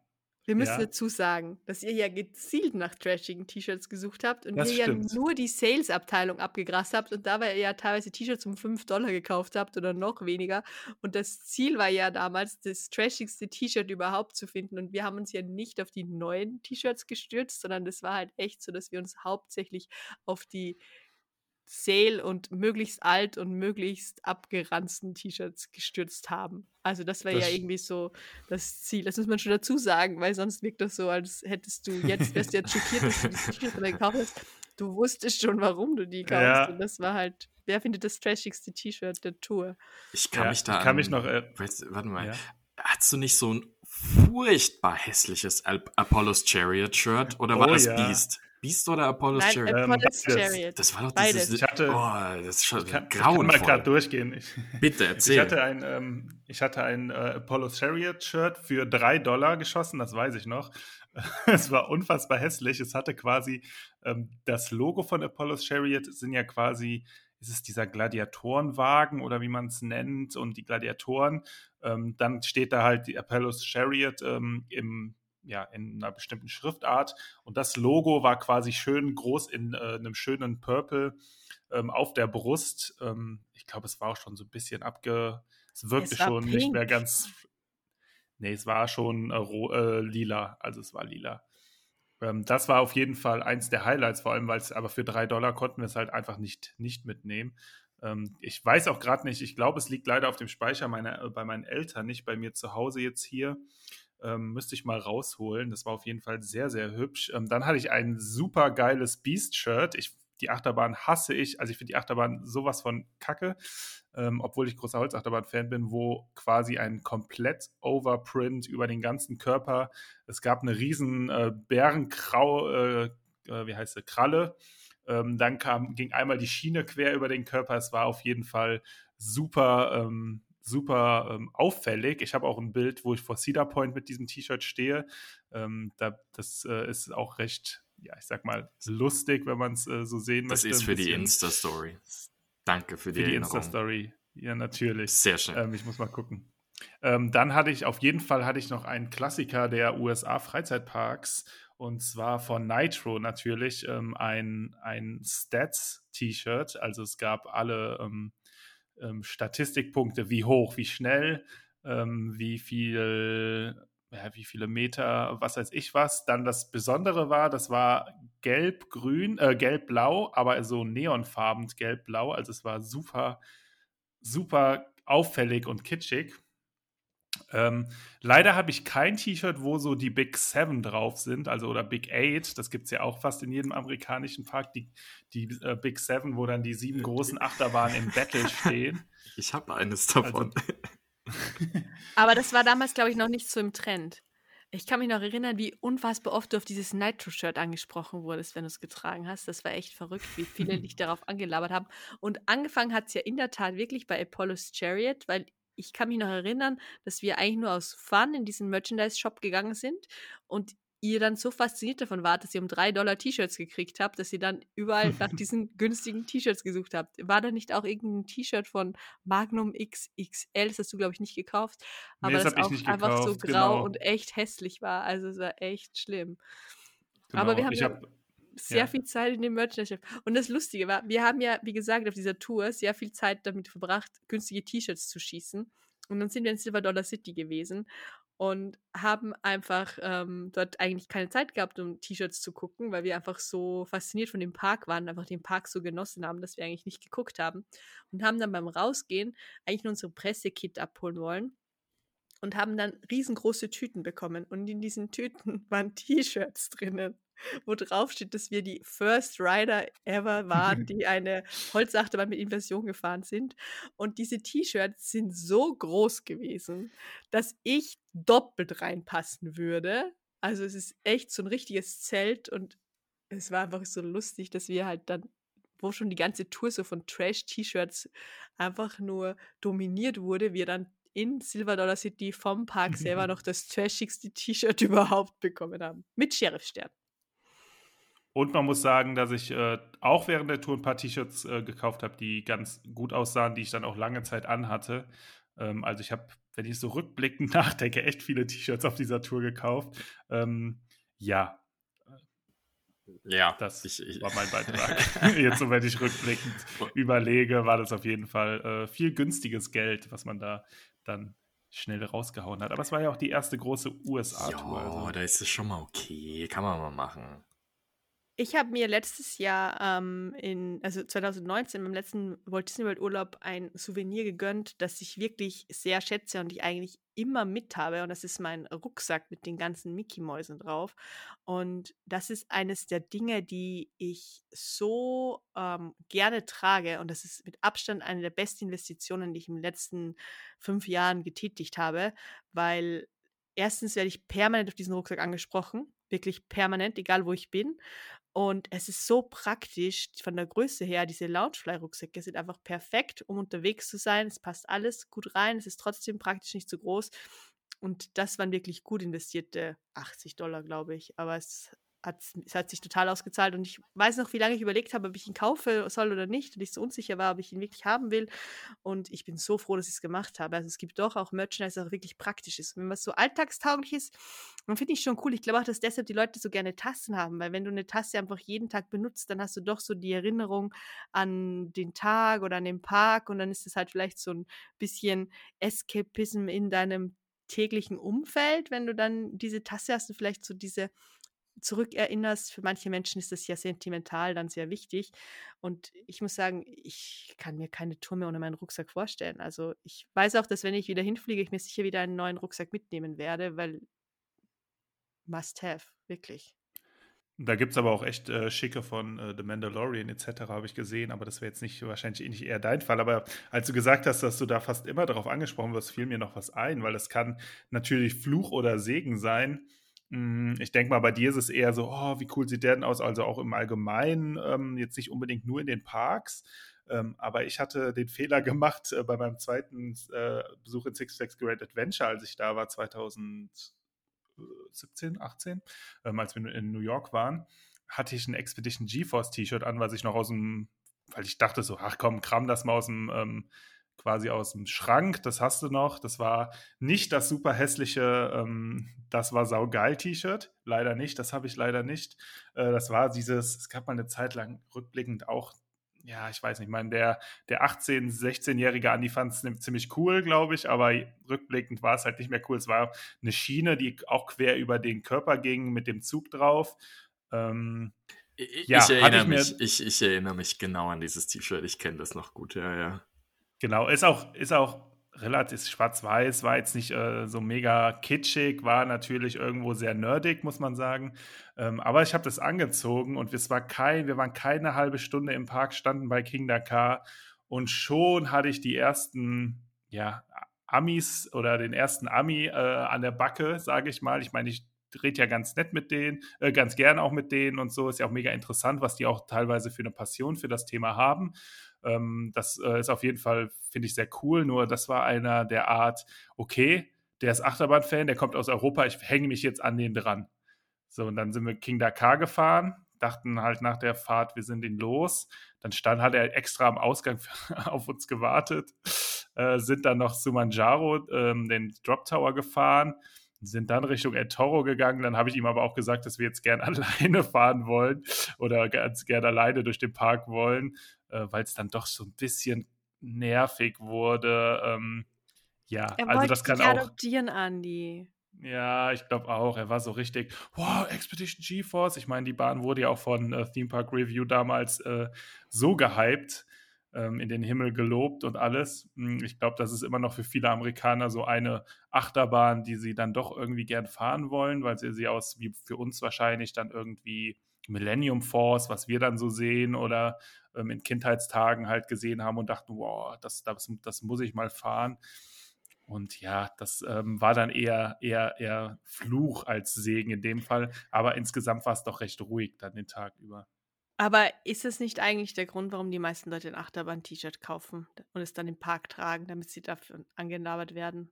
wir müssen ja. dazu sagen, dass ihr ja gezielt nach trashigen T-Shirts gesucht habt und das ihr stimmt. ja nur die Sales-Abteilung abgegrast habt und dabei ja teilweise T-Shirts um 5 Dollar gekauft habt oder noch weniger. Und das Ziel war ja damals, das trashigste T-Shirt überhaupt zu finden. Und wir haben uns ja nicht auf die neuen T-Shirts gestürzt, sondern das war halt echt so, dass wir uns hauptsächlich auf die Sale und möglichst alt und möglichst abgeranzten T-Shirts gestürzt haben. Also das war ja irgendwie so das Ziel. Das muss man schon dazu sagen, weil sonst wirkt das so, als hättest du jetzt, wärst du jetzt schockiert, dass du die T-Shirts gekauft hast. Du wusstest schon, warum du die kaufst. Ja. Und das war halt, wer findet das trashigste T-Shirt der Tour? Ich kann ja, mich da ich kann mich noch, äh, warte mal, ja. hast du nicht so ein furchtbar hässliches Apollo's Chariot Shirt oder war oh, das Beast? Beast oder Apollo's Nein, Chariot? Apollo's ähm, Chariot. Das war doch Beides. dieses. Ich hatte, oh, das ist schon ich kann, grauenvoll. Ich kann mal gerade durchgehen. Ich, Bitte, erzähl. Ich hatte ein, ähm, ich hatte ein äh, Apollo's Chariot Shirt für drei Dollar geschossen, das weiß ich noch. es war unfassbar hässlich. Es hatte quasi ähm, das Logo von Apollo's Chariot sind ja quasi ist es dieser Gladiatorenwagen oder wie man es nennt und die Gladiatoren. Ähm, dann steht da halt die Apollo's Chariot ähm, im ja, in einer bestimmten Schriftart. Und das Logo war quasi schön groß in äh, einem schönen Purple ähm, auf der Brust. Ähm, ich glaube, es war auch schon so ein bisschen abge. Es wirkte es schon pink. nicht mehr ganz. Nee, es war schon äh, äh, lila. Also es war lila. Ähm, das war auf jeden Fall eins der Highlights, vor allem, weil es aber für drei Dollar konnten wir es halt einfach nicht, nicht mitnehmen. Ähm, ich weiß auch gerade nicht, ich glaube, es liegt leider auf dem Speicher meiner, äh, bei meinen Eltern, nicht bei mir zu Hause jetzt hier. Ähm, müsste ich mal rausholen. Das war auf jeden Fall sehr, sehr hübsch. Ähm, dann hatte ich ein super geiles Beast-Shirt. die Achterbahn hasse ich. Also ich finde die Achterbahn sowas von kacke. Ähm, obwohl ich großer Holzachterbahn-Fan bin, wo quasi ein komplett Overprint über den ganzen Körper. Es gab eine riesen äh, Bärenkrau, äh, äh, wie heißt sie, Kralle. Ähm, dann kam, ging einmal die Schiene quer über den Körper. Es war auf jeden Fall super ähm, super ähm, auffällig. Ich habe auch ein Bild, wo ich vor Cedar Point mit diesem T-Shirt stehe. Ähm, da, das äh, ist auch recht, ja, ich sag mal, lustig, wenn man es äh, so sehen das möchte. Das ist für die Insta-Story. Danke für die, für die Insta-Story. Ja, natürlich. Sehr schön. Ähm, ich muss mal gucken. Ähm, dann hatte ich auf jeden Fall hatte ich noch einen Klassiker der USA Freizeitparks und zwar von Nitro natürlich ähm, ein, ein Stats-T-Shirt. Also es gab alle ähm, ähm, Statistikpunkte, wie hoch, wie schnell, ähm, wie viel, ja, wie viele Meter, was weiß ich was. Dann das Besondere war, das war gelb-grün, äh, gelb-blau, aber so neonfarben gelb-blau. Also es war super, super auffällig und kitschig. Ähm, leider habe ich kein T-Shirt, wo so die Big Seven drauf sind, also oder Big Eight. Das gibt es ja auch fast in jedem amerikanischen Park, die, die äh, Big Seven, wo dann die sieben großen Achterbahnen im Battle stehen. Ich habe eines davon. Also, Aber das war damals, glaube ich, noch nicht so im Trend. Ich kann mich noch erinnern, wie unfassbar oft du auf dieses Nitro-Shirt angesprochen wurdest, wenn du es getragen hast. Das war echt verrückt, wie viele dich darauf angelabert haben. Und angefangen hat es ja in der Tat wirklich bei Apollo's Chariot, weil ich kann mich noch erinnern, dass wir eigentlich nur aus Fun in diesen Merchandise-Shop gegangen sind und ihr dann so fasziniert davon wart, dass ihr um drei Dollar T-Shirts gekriegt habt, dass ihr dann überall nach diesen günstigen T-Shirts gesucht habt. War da nicht auch irgendein T-Shirt von Magnum XXL? Das hast du, glaube ich, nicht gekauft. Aber nee, das, das auch einfach so grau genau. und echt hässlich war. Also es war echt schlimm. Genau. Aber wir haben. Ich ja, hab, sehr ja. viel Zeit in dem Merchandise. Und das Lustige war, wir haben ja, wie gesagt, auf dieser Tour sehr viel Zeit damit verbracht, günstige T-Shirts zu schießen. Und dann sind wir in Silver Dollar City gewesen. und haben einfach ähm, dort eigentlich keine Zeit gehabt, um T-Shirts zu gucken, weil wir einfach so fasziniert von dem Park waren, einfach den Park so genossen haben, dass wir eigentlich nicht geguckt haben und haben dann beim Rausgehen eigentlich nur unsere Pressekit abholen wollen und haben dann riesengroße Tüten bekommen und in diesen Tüten waren T-Shirts drinnen wo drauf steht, dass wir die First Rider ever waren, die eine Holzachterbahn mit Inversion gefahren sind. Und diese T-Shirts sind so groß gewesen, dass ich doppelt reinpassen würde. Also es ist echt so ein richtiges Zelt und es war einfach so lustig, dass wir halt dann, wo schon die ganze Tour so von Trash-T-Shirts einfach nur dominiert wurde, wir dann in Silver Dollar City vom Park selber noch das trashigste T-Shirt überhaupt bekommen haben. Mit Sheriffstern. Und man muss sagen, dass ich äh, auch während der Tour ein paar T-Shirts äh, gekauft habe, die ganz gut aussahen, die ich dann auch lange Zeit anhatte. Ähm, also ich habe, wenn ich so rückblickend nachdenke, echt viele T-Shirts auf dieser Tour gekauft. Ähm, ja. Ja, das ich, ich, war mein Beitrag. Jetzt, so wenn ich rückblickend überlege, war das auf jeden Fall äh, viel günstiges Geld, was man da dann schnell rausgehauen hat. Aber es war ja auch die erste große USA-Tour. Ja, also. da ist es schon mal okay. Kann man mal machen. Ich habe mir letztes Jahr, ähm, in, also 2019, beim letzten Walt Disney World Urlaub ein Souvenir gegönnt, das ich wirklich sehr schätze und ich eigentlich immer mit habe. Und das ist mein Rucksack mit den ganzen Mickey-Mäusen drauf. Und das ist eines der Dinge, die ich so ähm, gerne trage. Und das ist mit Abstand eine der besten Investitionen, die ich in den letzten fünf Jahren getätigt habe, weil erstens werde ich permanent auf diesen Rucksack angesprochen wirklich permanent, egal wo ich bin. Und es ist so praktisch von der Größe her. Diese Loungefly-Rucksäcke sind einfach perfekt, um unterwegs zu sein. Es passt alles gut rein. Es ist trotzdem praktisch nicht zu groß. Und das waren wirklich gut investierte 80 Dollar, glaube ich. Aber es es hat sich total ausgezahlt und ich weiß noch, wie lange ich überlegt habe, ob ich ihn kaufen soll oder nicht und ich so unsicher war, ob ich ihn wirklich haben will und ich bin so froh, dass ich es gemacht habe. Also es gibt doch auch Merchandise, das auch wirklich praktisch ist. wenn was so alltagstauglich ist, dann finde ich schon cool. Ich glaube auch, dass deshalb die Leute so gerne Tassen haben, weil wenn du eine Tasse einfach jeden Tag benutzt, dann hast du doch so die Erinnerung an den Tag oder an den Park und dann ist es halt vielleicht so ein bisschen Escapism in deinem täglichen Umfeld, wenn du dann diese Tasse hast und vielleicht so diese zurückerinnerst. Für manche Menschen ist das ja sentimental dann sehr wichtig. Und ich muss sagen, ich kann mir keine Tour mehr ohne meinen Rucksack vorstellen. Also ich weiß auch, dass wenn ich wieder hinfliege, ich mir sicher wieder einen neuen Rucksack mitnehmen werde, weil must have, wirklich. Da gibt es aber auch echt äh, Schicke von äh, The Mandalorian etc., habe ich gesehen, aber das wäre jetzt nicht wahrscheinlich nicht eher dein Fall. Aber als du gesagt hast, dass du da fast immer darauf angesprochen wirst, fiel mir noch was ein, weil es kann natürlich Fluch oder Segen sein. Hm, ich denke mal, bei dir ist es eher so, oh, wie cool sieht der denn aus? Also auch im Allgemeinen, ähm, jetzt nicht unbedingt nur in den Parks. Ähm, aber ich hatte den Fehler gemacht äh, bei meinem zweiten äh, Besuch in Six Flags Great Adventure, als ich da war, 2017, 18, ähm, als wir in New York waren, hatte ich ein Expedition GeForce T-Shirt an, was ich noch aus dem, weil ich dachte so, ach komm, kram das mal aus dem ähm, quasi aus dem Schrank, das hast du noch. Das war nicht das super hässliche, ähm, das war saugeil T-Shirt. Leider nicht, das habe ich leider nicht. Äh, das war dieses, es gab mal eine Zeit lang rückblickend auch, ja, ich weiß nicht, ich meine, der, der 18-, 16-jährige Andi fand es ziemlich cool, glaube ich, aber rückblickend war es halt nicht mehr cool. Es war eine Schiene, die auch quer über den Körper ging mit dem Zug drauf. Ähm, ich, ja, ich, erinnere ich, mich, ich, ich erinnere mich genau an dieses T-Shirt. Ich kenne das noch gut, ja, ja. Genau, ist auch, ist auch relativ schwarz-weiß, war jetzt nicht äh, so mega kitschig, war natürlich irgendwo sehr nerdig, muss man sagen. Ähm, aber ich habe das angezogen und es war kein, wir waren keine halbe Stunde im Park, standen bei King Dakar und schon hatte ich die ersten, ja, Amis oder den ersten Ami äh, an der Backe, sage ich mal. Ich meine, ich rede ja ganz nett mit denen, äh, ganz gern auch mit denen und so. Ist ja auch mega interessant, was die auch teilweise für eine Passion für das Thema haben. Ähm, das äh, ist auf jeden Fall, finde ich, sehr cool. Nur das war einer der Art, okay, der ist Achterbahn-Fan, der kommt aus Europa, ich hänge mich jetzt an den dran. So, und dann sind wir King Dakar gefahren, dachten halt nach der Fahrt, wir sind ihn los. Dann stand, hat er extra am Ausgang auf uns gewartet, äh, sind dann noch zu Manjaro, ähm, den Drop Tower gefahren, sind dann Richtung El Toro gegangen. Dann habe ich ihm aber auch gesagt, dass wir jetzt gern alleine fahren wollen oder ganz gern alleine durch den Park wollen äh, weil es dann doch so ein bisschen nervig wurde. Ähm, ja, er also das kann auch. adoptieren, Andi. Ja, ich glaube auch. Er war so richtig, wow, Expedition GeForce. Ich meine, die Bahn wurde ja auch von äh, Theme Park Review damals äh, so gehypt, ähm, in den Himmel gelobt und alles. Hm, ich glaube, das ist immer noch für viele Amerikaner so eine Achterbahn, die sie dann doch irgendwie gern fahren wollen, weil sie sie aus, wie für uns wahrscheinlich, dann irgendwie Millennium Force, was wir dann so sehen oder ähm, in Kindheitstagen halt gesehen haben und dachten, wow, das, das, das muss ich mal fahren. Und ja, das ähm, war dann eher, eher, eher Fluch als Segen in dem Fall. Aber insgesamt war es doch recht ruhig dann den Tag über. Aber ist es nicht eigentlich der Grund, warum die meisten Leute ein Achterbahn-T-Shirt kaufen und es dann im Park tragen, damit sie dafür angelabert werden?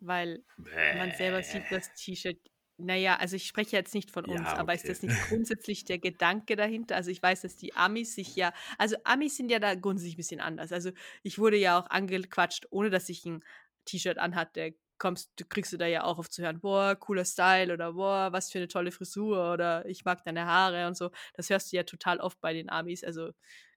Weil Bäh. man selber sieht das T-Shirt. Naja, also ich spreche jetzt nicht von uns, ja, aber ist das nicht grundsätzlich der Gedanke dahinter? Also ich weiß, dass die Amis sich ja, also Amis sind ja da grundsätzlich ein bisschen anders. Also ich wurde ja auch angequatscht, ohne dass ich ein T-Shirt anhat, der kommst, du kriegst du da ja auch oft zu hören, boah, cooler Style oder boah, was für eine tolle Frisur oder ich mag deine Haare und so. Das hörst du ja total oft bei den Amis. Also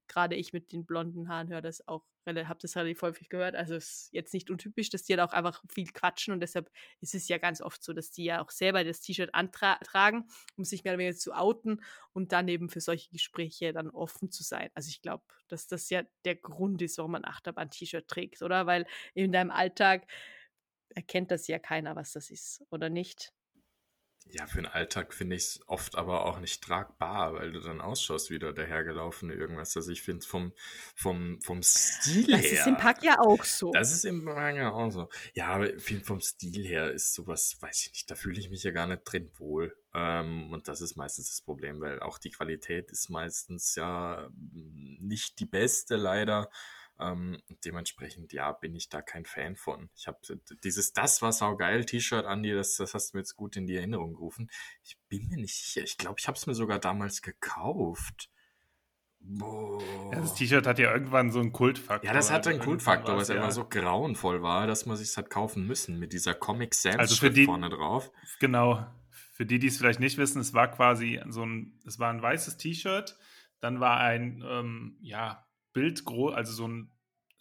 gerade ich mit den blonden Haaren höre das auch, habe das relativ häufig gehört. Also es ist jetzt nicht untypisch, dass die halt auch einfach viel quatschen und deshalb ist es ja ganz oft so, dass die ja auch selber das T-Shirt antragen, um sich mehr oder weniger zu outen und dann eben für solche Gespräche dann offen zu sein. Also ich glaube, dass das ja der Grund ist, warum man Achterbahn-T-Shirt trägt, oder? Weil in deinem Alltag erkennt das ja keiner, was das ist, oder nicht? Ja, für den Alltag finde ich es oft aber auch nicht tragbar, weil du dann ausschaust wie der dahergelaufene irgendwas. Also ich finde vom, vom, vom Stil das her. Das ist im Pack ja auch so. Das ist im Pack ja auch so. Ja, aber vom Stil her ist sowas, weiß ich nicht, da fühle ich mich ja gar nicht drin wohl. Ähm, und das ist meistens das Problem, weil auch die Qualität ist meistens ja nicht die beste leider. Ähm, dementsprechend, ja, bin ich da kein Fan von. Ich habe dieses Das war saugeil T-Shirt, Andi, das, das hast du mir jetzt gut in die Erinnerung gerufen. Ich bin mir nicht sicher. Ich glaube, ich habe es mir sogar damals gekauft. Boah. Das T-Shirt hat ja irgendwann so einen Kultfaktor. Ja, das hatte einen Kultfaktor, weil es ja. immer so grauenvoll war, dass man sich hat kaufen müssen mit dieser Comic Sans also für die, vorne drauf. Genau. Für die, die es vielleicht nicht wissen, es war quasi so ein, es war ein weißes T-Shirt, dann war ein, ähm, ja, Bild groß, also so ein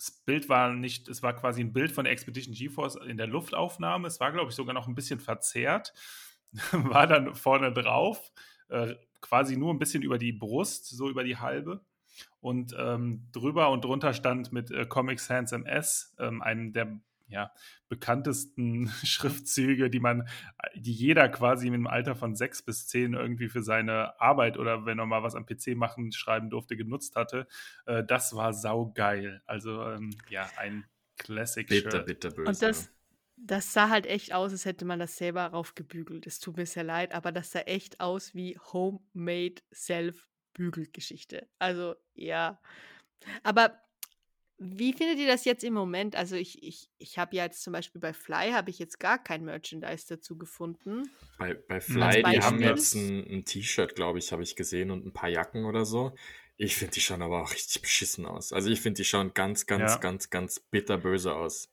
das Bild war nicht, es war quasi ein Bild von der Expedition GeForce in der Luftaufnahme. Es war, glaube ich, sogar noch ein bisschen verzerrt. war dann vorne drauf, äh, quasi nur ein bisschen über die Brust, so über die halbe. Und ähm, drüber und drunter stand mit äh, Comic Sans MS, ähm, einem der ja, bekanntesten Schriftzüge, die man, die jeder quasi im Alter von sechs bis zehn irgendwie für seine Arbeit oder wenn er mal was am PC machen, schreiben durfte, genutzt hatte. Äh, das war saugeil. Also ähm, ja, ein Classic bitter, Shirt. Bitter, böse. Und das, das sah halt echt aus, als hätte man das selber raufgebügelt. Es tut mir sehr leid, aber das sah echt aus wie Homemade Self-Bügelgeschichte. Also ja. Aber wie findet ihr das jetzt im Moment? Also ich, ich, ich habe ja jetzt zum Beispiel bei Fly habe ich jetzt gar kein Merchandise dazu gefunden. Bei, bei Fly, die haben jetzt ein, ein T-Shirt, glaube ich, habe ich gesehen und ein paar Jacken oder so. Ich finde die schauen aber auch richtig beschissen aus. Also ich finde die schauen ganz, ganz, ja. ganz, ganz bitterböse aus.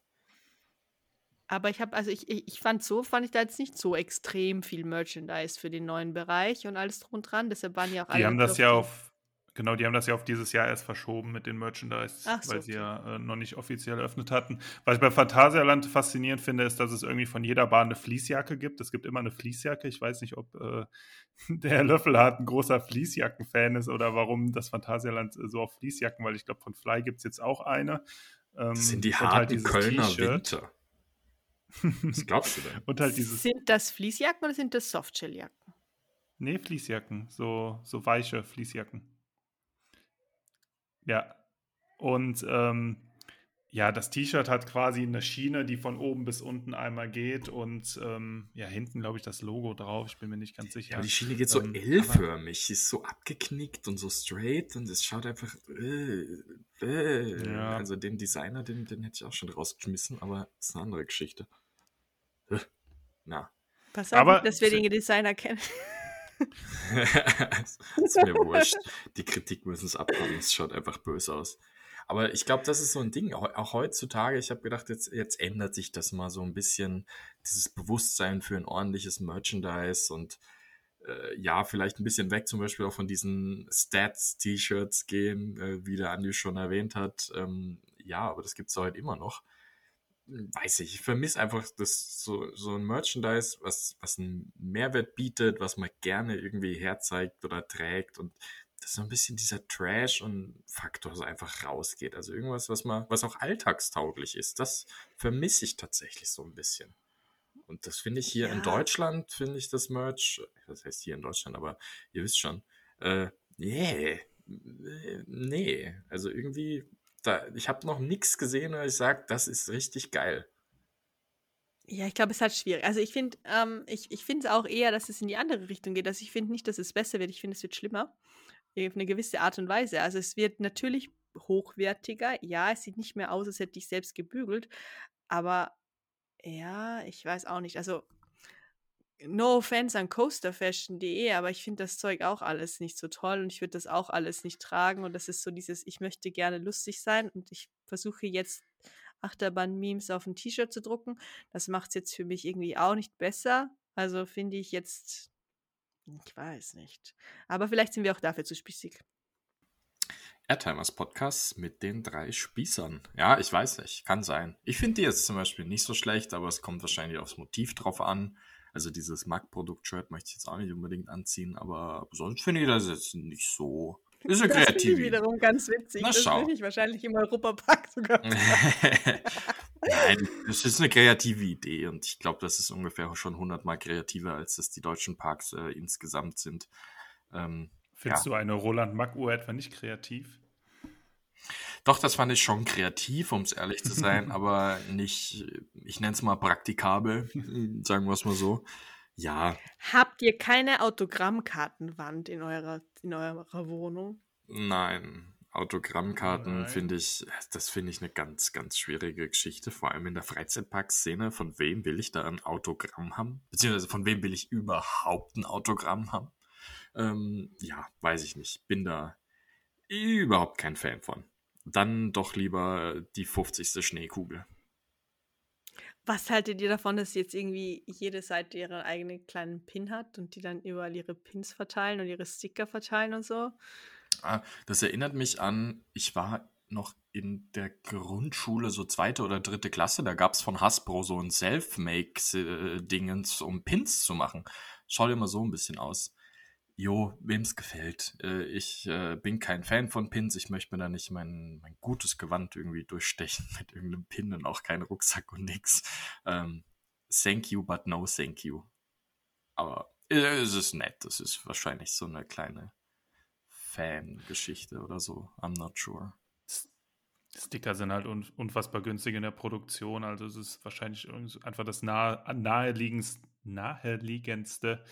Aber ich habe, also ich, ich, ich, fand so, fand ich da jetzt nicht so extrem viel Merchandise für den neuen Bereich und alles drum und dran. Deshalb waren ja auch alle. Die haben das ja auf Genau, die haben das ja auf dieses Jahr erst verschoben mit den Merchandise, so, weil sie ja äh, noch nicht offiziell eröffnet hatten. Was ich bei Phantasialand faszinierend finde, ist, dass es irgendwie von jeder Bahn eine Fließjacke gibt. Es gibt immer eine Fließjacke. Ich weiß nicht, ob äh, der Löffelhardt ein großer Fließjacken-Fan ist oder warum das Phantasialand so auf Fließjacken, weil ich glaube, von Fly gibt es jetzt auch eine. Ähm, das sind die halt harten halt Kölner Winter. Was glaubst du denn? und halt dieses sind das Fließjacken oder sind das Softshelljacken? Nee, Fließjacken. So, so weiche Fließjacken. Ja. Und ähm, ja, das T-Shirt hat quasi eine Schiene, die von oben bis unten einmal geht und ähm, ja, hinten, glaube ich, das Logo drauf. Ich bin mir nicht ganz sicher. Ja, die Schiene geht so ähm, L-förmig, ist so abgeknickt und so straight und es schaut einfach. Äh, äh. Ja. Also den Designer, den, den hätte ich auch schon rausgeschmissen, aber ist eine andere Geschichte. Na. Pass auf, aber, dass wir den Designer kennen. ist mir wurscht. Die Kritik müssen es abhaben. Es schaut einfach böse aus. Aber ich glaube, das ist so ein Ding. Auch heutzutage, ich habe gedacht, jetzt, jetzt ändert sich das mal so ein bisschen, dieses Bewusstsein für ein ordentliches Merchandise und äh, ja, vielleicht ein bisschen weg zum Beispiel auch von diesen Stats-T-Shirts gehen, äh, wie der Andi schon erwähnt hat. Ähm, ja, aber das gibt es heute immer noch. Weiß ich, ich vermisse einfach das so, so ein Merchandise, was, was einen Mehrwert bietet, was man gerne irgendwie herzeigt oder trägt und dass so ein bisschen dieser Trash und Faktor so einfach rausgeht. Also irgendwas, was man, was auch alltagstauglich ist, das vermisse ich tatsächlich so ein bisschen. Und das finde ich hier ja. in Deutschland, finde ich das Merch, das heißt hier in Deutschland, aber ihr wisst schon, äh, nee, nee, also irgendwie, da, ich habe noch nichts gesehen, wo ich sage, das ist richtig geil. Ja, ich glaube, es halt schwierig. Also ich finde, ähm, ich, ich finde es auch eher, dass es in die andere Richtung geht. Also ich finde nicht, dass es besser wird, ich finde, es wird schlimmer. Auf eine gewisse Art und Weise. Also es wird natürlich hochwertiger. Ja, es sieht nicht mehr aus, als hätte ich selbst gebügelt. Aber ja, ich weiß auch nicht. Also no offense an coasterfashion.de, aber ich finde das Zeug auch alles nicht so toll und ich würde das auch alles nicht tragen und das ist so dieses, ich möchte gerne lustig sein und ich versuche jetzt Achterbahn-Memes auf ein T-Shirt zu drucken. Das macht es jetzt für mich irgendwie auch nicht besser. Also finde ich jetzt, ich weiß nicht. Aber vielleicht sind wir auch dafür zu spießig. Airtimers Podcast mit den drei Spießern. Ja, ich weiß nicht, kann sein. Ich finde die jetzt zum Beispiel nicht so schlecht, aber es kommt wahrscheinlich aufs Motiv drauf an. Also dieses Mac-Produkt-Shirt möchte ich jetzt auch nicht unbedingt anziehen, aber sonst finde ich das jetzt nicht so. Ist eine das finde ich wiederum ganz witzig. Na, das finde ich wahrscheinlich im Europapark sogar. Nein, das ist eine kreative Idee und ich glaube, das ist ungefähr schon hundertmal kreativer, als das die deutschen Parks äh, insgesamt sind. Ähm, Findest ja. du eine Roland Mack-Uhr etwa nicht kreativ? Doch, das fand ich schon kreativ, um es ehrlich zu sein, aber nicht, ich nenne es mal praktikabel, sagen wir es mal so. Ja. Habt ihr keine Autogrammkartenwand in eurer, in eurer Wohnung? Nein. Autogrammkarten finde ich, das finde ich eine ganz, ganz schwierige Geschichte, vor allem in der Freizeitparkszene. Von wem will ich da ein Autogramm haben? Beziehungsweise von wem will ich überhaupt ein Autogramm haben? Ähm, ja, weiß ich nicht. Bin da überhaupt kein Fan von. Dann doch lieber die 50. Schneekugel. Was haltet ihr davon, dass jetzt irgendwie jede Seite ihren eigenen kleinen Pin hat und die dann überall ihre Pins verteilen und ihre Sticker verteilen und so? Ah, das erinnert mich an, ich war noch in der Grundschule, so zweite oder dritte Klasse, da gab es von Hasbro so ein Self-Make-Dingens, um Pins zu machen. Schaut immer so ein bisschen aus jo, wem es gefällt. Äh, ich äh, bin kein Fan von Pins. Ich möchte mir da nicht mein, mein gutes Gewand irgendwie durchstechen mit irgendeinem Pin und auch kein Rucksack und nix. Ähm, thank you, but no thank you. Aber äh, es ist nett. Es ist wahrscheinlich so eine kleine Fangeschichte oder so. I'm not sure. Sticker sind halt un unfassbar günstig in der Produktion. Also es ist wahrscheinlich einfach das nahe, naheliegendste, naheliegendste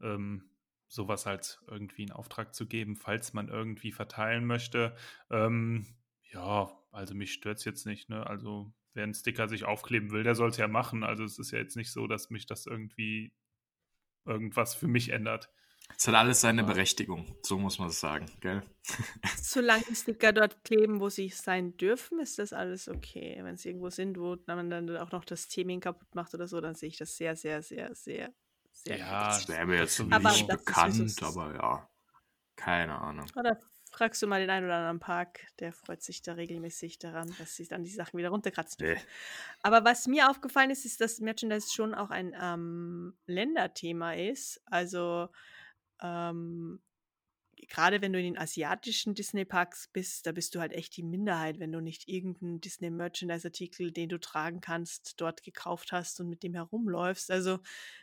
ähm, sowas halt irgendwie in Auftrag zu geben, falls man irgendwie verteilen möchte. Ähm, ja, also mich stört es jetzt nicht. Ne? Also wer einen Sticker sich aufkleben will, der soll es ja machen. Also es ist ja jetzt nicht so, dass mich das irgendwie irgendwas für mich ändert. Es hat alles seine Berechtigung, so muss man es sagen, gell? Solange die Sticker dort kleben, wo sie sein dürfen, ist das alles okay. Wenn sie irgendwo sind, wo man dann auch noch das Theming kaputt macht oder so, dann sehe ich das sehr, sehr, sehr, sehr sehr ja, das wäre mir jetzt aber nicht bekannt, aber ja, keine Ahnung. Oder fragst du mal den einen oder anderen Park, der freut sich da regelmäßig daran, dass sie dann die Sachen wieder runterkratzen. Nee. Aber was mir aufgefallen ist, ist, dass Merchandise schon auch ein ähm, Länderthema ist. Also ähm, gerade wenn du in den asiatischen Disney-Parks bist, da bist du halt echt die Minderheit, wenn du nicht irgendeinen Disney-Merchandise-Artikel, den du tragen kannst, dort gekauft hast und mit dem herumläufst. Also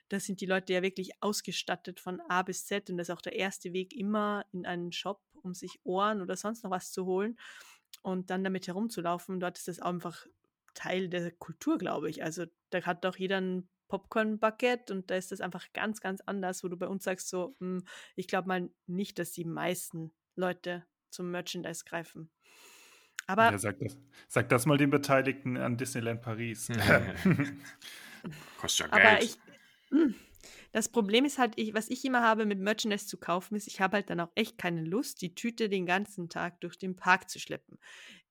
da sind die Leute ja wirklich ausgestattet von A bis Z und das ist auch der erste Weg immer in einen Shop, um sich Ohren oder sonst noch was zu holen und dann damit herumzulaufen. Dort ist das einfach Teil der Kultur, glaube ich. Also da hat doch jeder ein Popcorn-Bucket und da ist das einfach ganz, ganz anders, wo du bei uns sagst, so, mh, hm, ich glaube mal nicht, dass die meisten Leute zum Merchandise greifen. Aber. Ja, sag, das, sag das mal den Beteiligten an Disneyland Paris. Kostet ja Geld. Aber ich. Mh, hm, das Problem ist halt, ich, was ich immer habe mit Merchandise zu kaufen, ist, ich habe halt dann auch echt keine Lust, die Tüte den ganzen Tag durch den Park zu schleppen.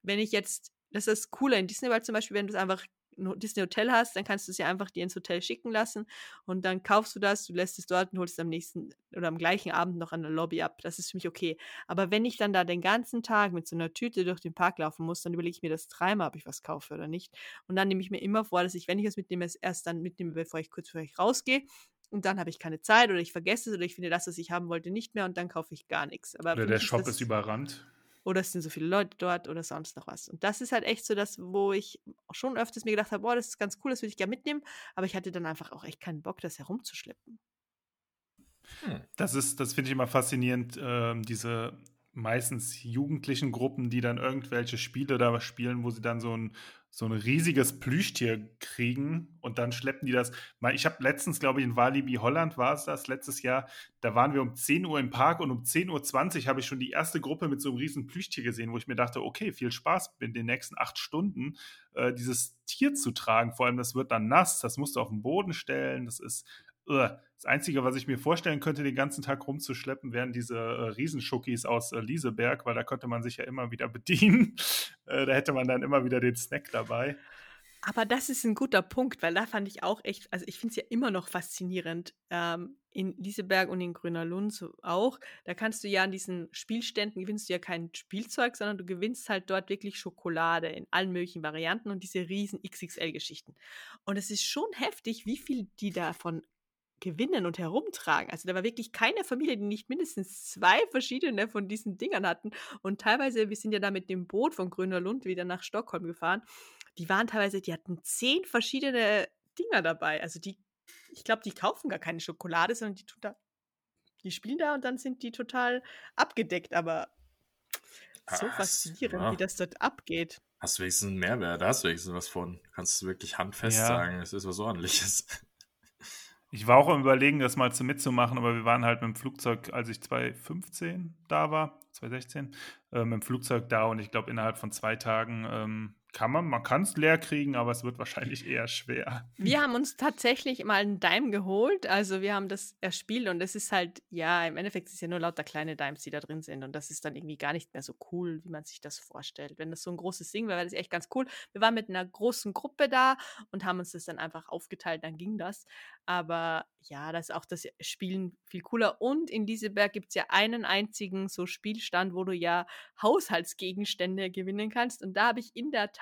Wenn ich jetzt, das ist cooler in Disney World zum Beispiel, wenn du es einfach ein Disney Hotel hast, dann kannst du es ja einfach dir ins Hotel schicken lassen und dann kaufst du das, du lässt es dort und holst es am nächsten oder am gleichen Abend noch an der Lobby ab. Das ist für mich okay. Aber wenn ich dann da den ganzen Tag mit so einer Tüte durch den Park laufen muss, dann überlege ich mir das dreimal, ob ich was kaufe oder nicht. Und dann nehme ich mir immer vor, dass ich, wenn ich was mitnehme, es erst dann mitnehme, bevor ich kurz vor euch rausgehe und dann habe ich keine Zeit oder ich vergesse es oder ich finde das, was ich haben wollte, nicht mehr und dann kaufe ich gar nichts. Aber oder der Shop ist, ist überrannt. Oder es sind so viele Leute dort oder sonst noch was. Und das ist halt echt so das, wo ich schon öfters mir gedacht habe, boah, das ist ganz cool, das würde ich gerne mitnehmen, aber ich hatte dann einfach auch echt keinen Bock, das herumzuschleppen. Hm. Das ist, das finde ich immer faszinierend, äh, diese meistens jugendlichen Gruppen, die dann irgendwelche Spiele da spielen, wo sie dann so ein so ein riesiges Plüschtier kriegen und dann schleppen die das. Ich habe letztens, glaube ich, in Walibi Holland war es das, letztes Jahr, da waren wir um 10 Uhr im Park und um 10.20 Uhr habe ich schon die erste Gruppe mit so einem riesen Plüschtier gesehen, wo ich mir dachte, okay, viel Spaß in den nächsten acht Stunden, äh, dieses Tier zu tragen. Vor allem, das wird dann nass, das musst du auf den Boden stellen, das ist das Einzige, was ich mir vorstellen könnte, den ganzen Tag rumzuschleppen, wären diese äh, Riesenschuckis aus äh, Lieseberg, weil da könnte man sich ja immer wieder bedienen. Äh, da hätte man dann immer wieder den Snack dabei. Aber das ist ein guter Punkt, weil da fand ich auch echt, also ich finde es ja immer noch faszinierend. Ähm, in Lieseberg und in Grüner Lund so auch. Da kannst du ja an diesen Spielständen gewinnst du ja kein Spielzeug, sondern du gewinnst halt dort wirklich Schokolade in allen möglichen Varianten und diese riesen XXL-Geschichten. Und es ist schon heftig, wie viel die davon gewinnen und herumtragen. Also da war wirklich keine Familie, die nicht mindestens zwei verschiedene von diesen Dingern hatten. Und teilweise, wir sind ja da mit dem Boot von Grüner Lund wieder nach Stockholm gefahren. Die waren teilweise, die hatten zehn verschiedene Dinger dabei. Also die, ich glaube, die kaufen gar keine Schokolade, sondern die tun da, die spielen da und dann sind die total abgedeckt. Aber so Ach, faszinierend, ja. wie das dort abgeht. Hast du wenigstens einen Mehrwert, hast du wenigstens was von. Kannst du wirklich handfest ja. sagen, es ist was ordentliches. Ich war auch am Überlegen, das mal zu mitzumachen, aber wir waren halt mit dem Flugzeug, als ich 2015 da war, 2016, äh, mit dem Flugzeug da und ich glaube, innerhalb von zwei Tagen ähm, kann man, man kann es leer kriegen, aber es wird wahrscheinlich eher schwer. Wir haben uns tatsächlich mal einen Dime geholt. Also wir haben das erspielt und es ist halt, ja, im Endeffekt ist es ja nur lauter kleine Dimes, die da drin sind. Und das ist dann irgendwie gar nicht mehr so cool, wie man sich das vorstellt. Wenn das so ein großes Ding wäre, wäre das echt ganz cool. Wir waren mit einer großen Gruppe da und haben uns das dann einfach aufgeteilt, dann ging das. Aber ja, das ist auch das Spielen viel cooler. Und in Lieseberg gibt es ja einen einzigen so Spielstand, wo du ja Haushaltsgegenstände gewinnen kannst. Und da habe ich in der Tat,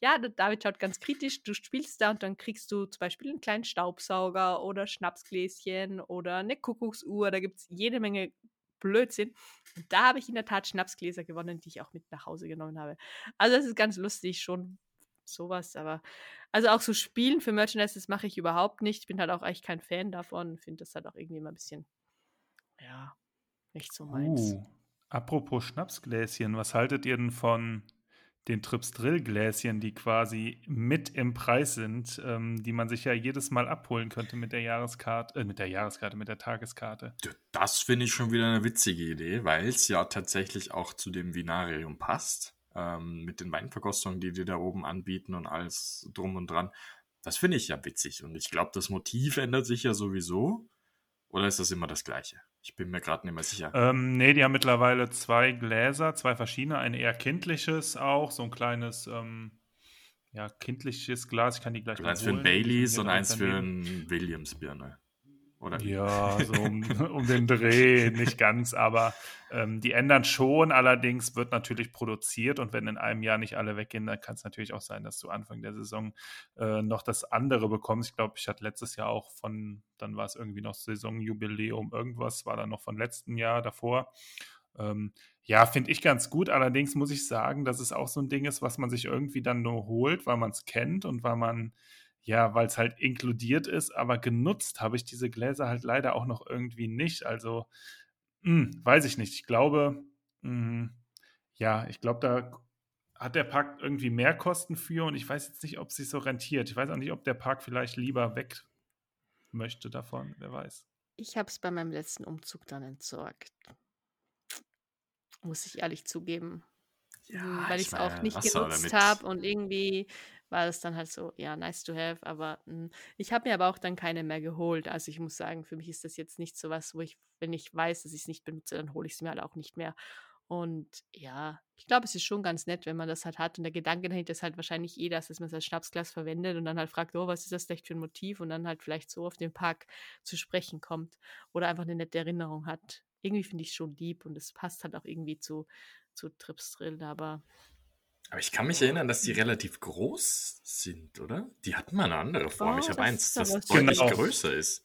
ja, David schaut ganz kritisch, du spielst da und dann kriegst du zum Beispiel einen kleinen Staubsauger oder Schnapsgläschen oder eine Kuckucksuhr. Da gibt es jede Menge Blödsinn. Und da habe ich in der Tat Schnapsgläser gewonnen, die ich auch mit nach Hause genommen habe. Also das ist ganz lustig, schon sowas, aber also auch so Spielen für Merchandise, das mache ich überhaupt nicht. Ich bin halt auch eigentlich kein Fan davon. Finde das halt auch irgendwie mal ein bisschen, ja, nicht so meins. Uh, apropos Schnapsgläschen, was haltet ihr denn von den Trips Drill-Gläschen, die quasi mit im Preis sind, ähm, die man sich ja jedes Mal abholen könnte mit der Jahreskarte, äh, mit der Jahreskarte, mit der Tageskarte. Das finde ich schon wieder eine witzige Idee, weil es ja tatsächlich auch zu dem Vinarium passt ähm, mit den Weinverkostungen, die die da oben anbieten und alles drum und dran. Das finde ich ja witzig. Und ich glaube, das Motiv ändert sich ja sowieso. Oder ist das immer das gleiche? Ich bin mir gerade nicht mehr sicher. Ähm, nee, die haben mittlerweile zwei Gläser, zwei verschiedene. Ein eher kindliches auch, so ein kleines, ähm, ja, kindliches Glas. Ich kann die gleich mal Eins für ein Baileys und eins für ein Williams-Birne. Oder? Ja, so um, um, den Dreh, nicht ganz, aber ähm, die ändern schon. Allerdings wird natürlich produziert und wenn in einem Jahr nicht alle weggehen, dann kann es natürlich auch sein, dass du Anfang der Saison äh, noch das andere bekommst. Ich glaube, ich hatte letztes Jahr auch von, dann war es irgendwie noch Saisonjubiläum, irgendwas war dann noch von letzten Jahr davor. Ähm, ja, finde ich ganz gut. Allerdings muss ich sagen, dass es auch so ein Ding ist, was man sich irgendwie dann nur holt, weil man es kennt und weil man ja, weil es halt inkludiert ist, aber genutzt habe ich diese Gläser halt leider auch noch irgendwie nicht. Also, mh, hm, weiß ich nicht. Ich glaube, mh, hm, ja, ich glaube, da hat der Park irgendwie mehr Kosten für und ich weiß jetzt nicht, ob es sich so rentiert. Ich weiß auch nicht, ob der Park vielleicht lieber weg möchte davon, wer weiß. Ich habe es bei meinem letzten Umzug dann entsorgt. Muss ich ehrlich zugeben. Ja, weil ich es auch nicht genutzt habe und irgendwie war das dann halt so, ja, nice to have, aber mh, hm, ich habe mir aber auch dann keine mehr geholt. Also ich muss sagen, für mich ist das jetzt nicht so was, wo ich, wenn ich weiß, dass ich es nicht benutze, dann hole ich es mir halt auch nicht mehr. Und ja, ich glaube, es ist schon ganz nett, wenn man das halt hat. Und der Gedanke dahinter ist halt wahrscheinlich eh, dass man es als Schnapsglas verwendet und dann halt fragt, oh, was ist das vielleicht für ein Motiv? Und dann halt vielleicht so auf den Park zu sprechen kommt oder einfach eine nette Erinnerung hat. Irgendwie finde ich es schon lieb und es passt halt auch irgendwie zu, zu Trips Drill, aber. Aber ich kann mich erinnern, dass die relativ groß sind, oder? Die hatten mal eine andere Form. Oh, ich habe eins, das deutlich Genau. größer ist.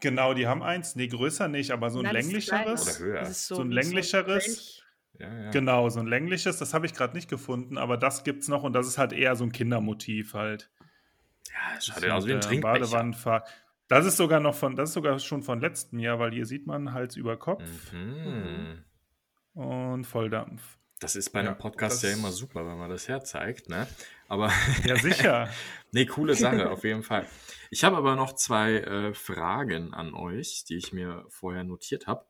Genau, die haben eins. Nee, größer nicht, aber so ein Nein, länglicheres. Oder höher. Ist So ein länglicheres. Kelch. Ja, ja. Genau, so ein längliches, das habe ich gerade nicht gefunden, aber das gibt's noch und das ist halt eher so ein Kindermotiv halt. ja, es Das schaut ja aus wie ein Trinkbecher. Badewannenfahr- Das ist sogar noch von, das ist sogar schon von letztem Jahr, weil hier sieht man Hals über Kopf Mhm. und Volldampf. Das ist bei einem Ja, Podcast ja immer super, wenn man das herzeigt, ne? Aber Ja, sicher. nee, coole Sache, auf jeden Fall. Ich habe aber noch zwei äh, Fragen an euch, die ich mir vorher notiert habe.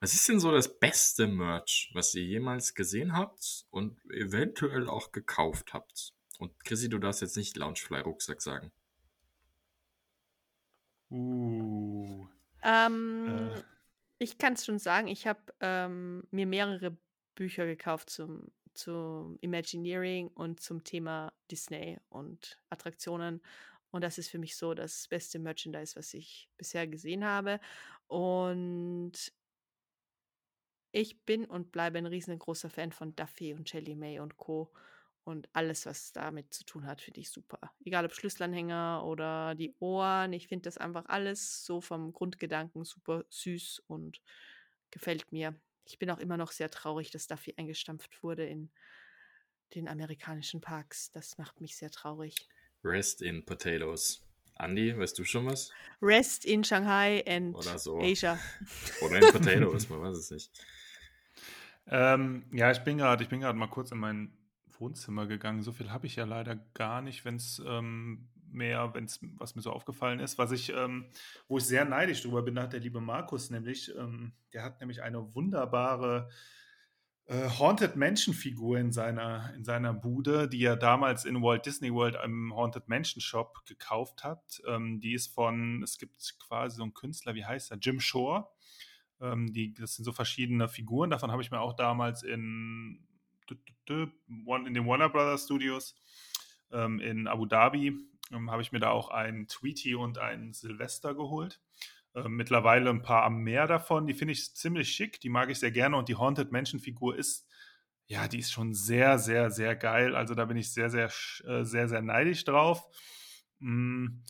Was ist denn so das beste Merch, was ihr jemals gesehen habt und eventuell auch gekauft habt? Und Chrissy, du darfst jetzt nicht Loungefly-Rucksack sagen. uh. Ähm, Äh. Ich kann es schon sagen, ich habe ähm, mir mehrere Bücher gekauft zum, zum Imagineering und zum Thema Disney und Attraktionen. Und das ist für mich so das beste Merchandise, was ich bisher gesehen habe. Und ich bin und bleibe ein riesengroßer Fan von Duffy und Shelly May und Co. Und alles, was damit zu tun hat, finde ich super. Egal ob Schlüsselanhänger oder die Ohren. Ich finde das einfach alles so vom Grundgedanken super süß und gefällt mir. Ich bin auch immer noch sehr traurig, dass Duffy eingestampft wurde in den amerikanischen Parks. Das macht mich sehr traurig. Rest in Potatoes. Andi, weißt du schon was? Rest in Shanghai and Oder so. Asia. Oder in Potatoes, man weiß es nicht. Ähm, ja, ich bin gerade, ich bin gerade mal kurz in mein Wohnzimmer gegangen. So viel habe ich ja leider gar nicht, wenn es ähm, mehr, wenn es was mir so aufgefallen ist. Was ich, ähm, wo ich sehr neidisch drüber bin, hat der liebe Markus nämlich, ähm, der hat nämlich eine wunderbare äh, Haunted Mansion Figur in seiner, in seiner Bude, die er damals in Walt Disney World im Haunted Mansion Shop gekauft hat. Ähm, die ist von, es gibt quasi so einen Künstler, wie heißt er? Jim Shore. Ähm, die, das sind so verschiedene Figuren. Davon habe ich mir auch damals in, in den Warner Brothers Studios ähm, in Abu Dhabi, ähm, habe ich mir da auch einen Tweety und einen Silvester geholt. Ähm, mittlerweile ein paar am Meer davon. Die finde ich ziemlich schick. Die mag ich sehr gerne. Und die Haunted Mansion Figur ist, ja, die ist schon sehr, sehr, sehr geil. Also da bin ich sehr, sehr, äh, sehr, sehr neidisch drauf. Mm.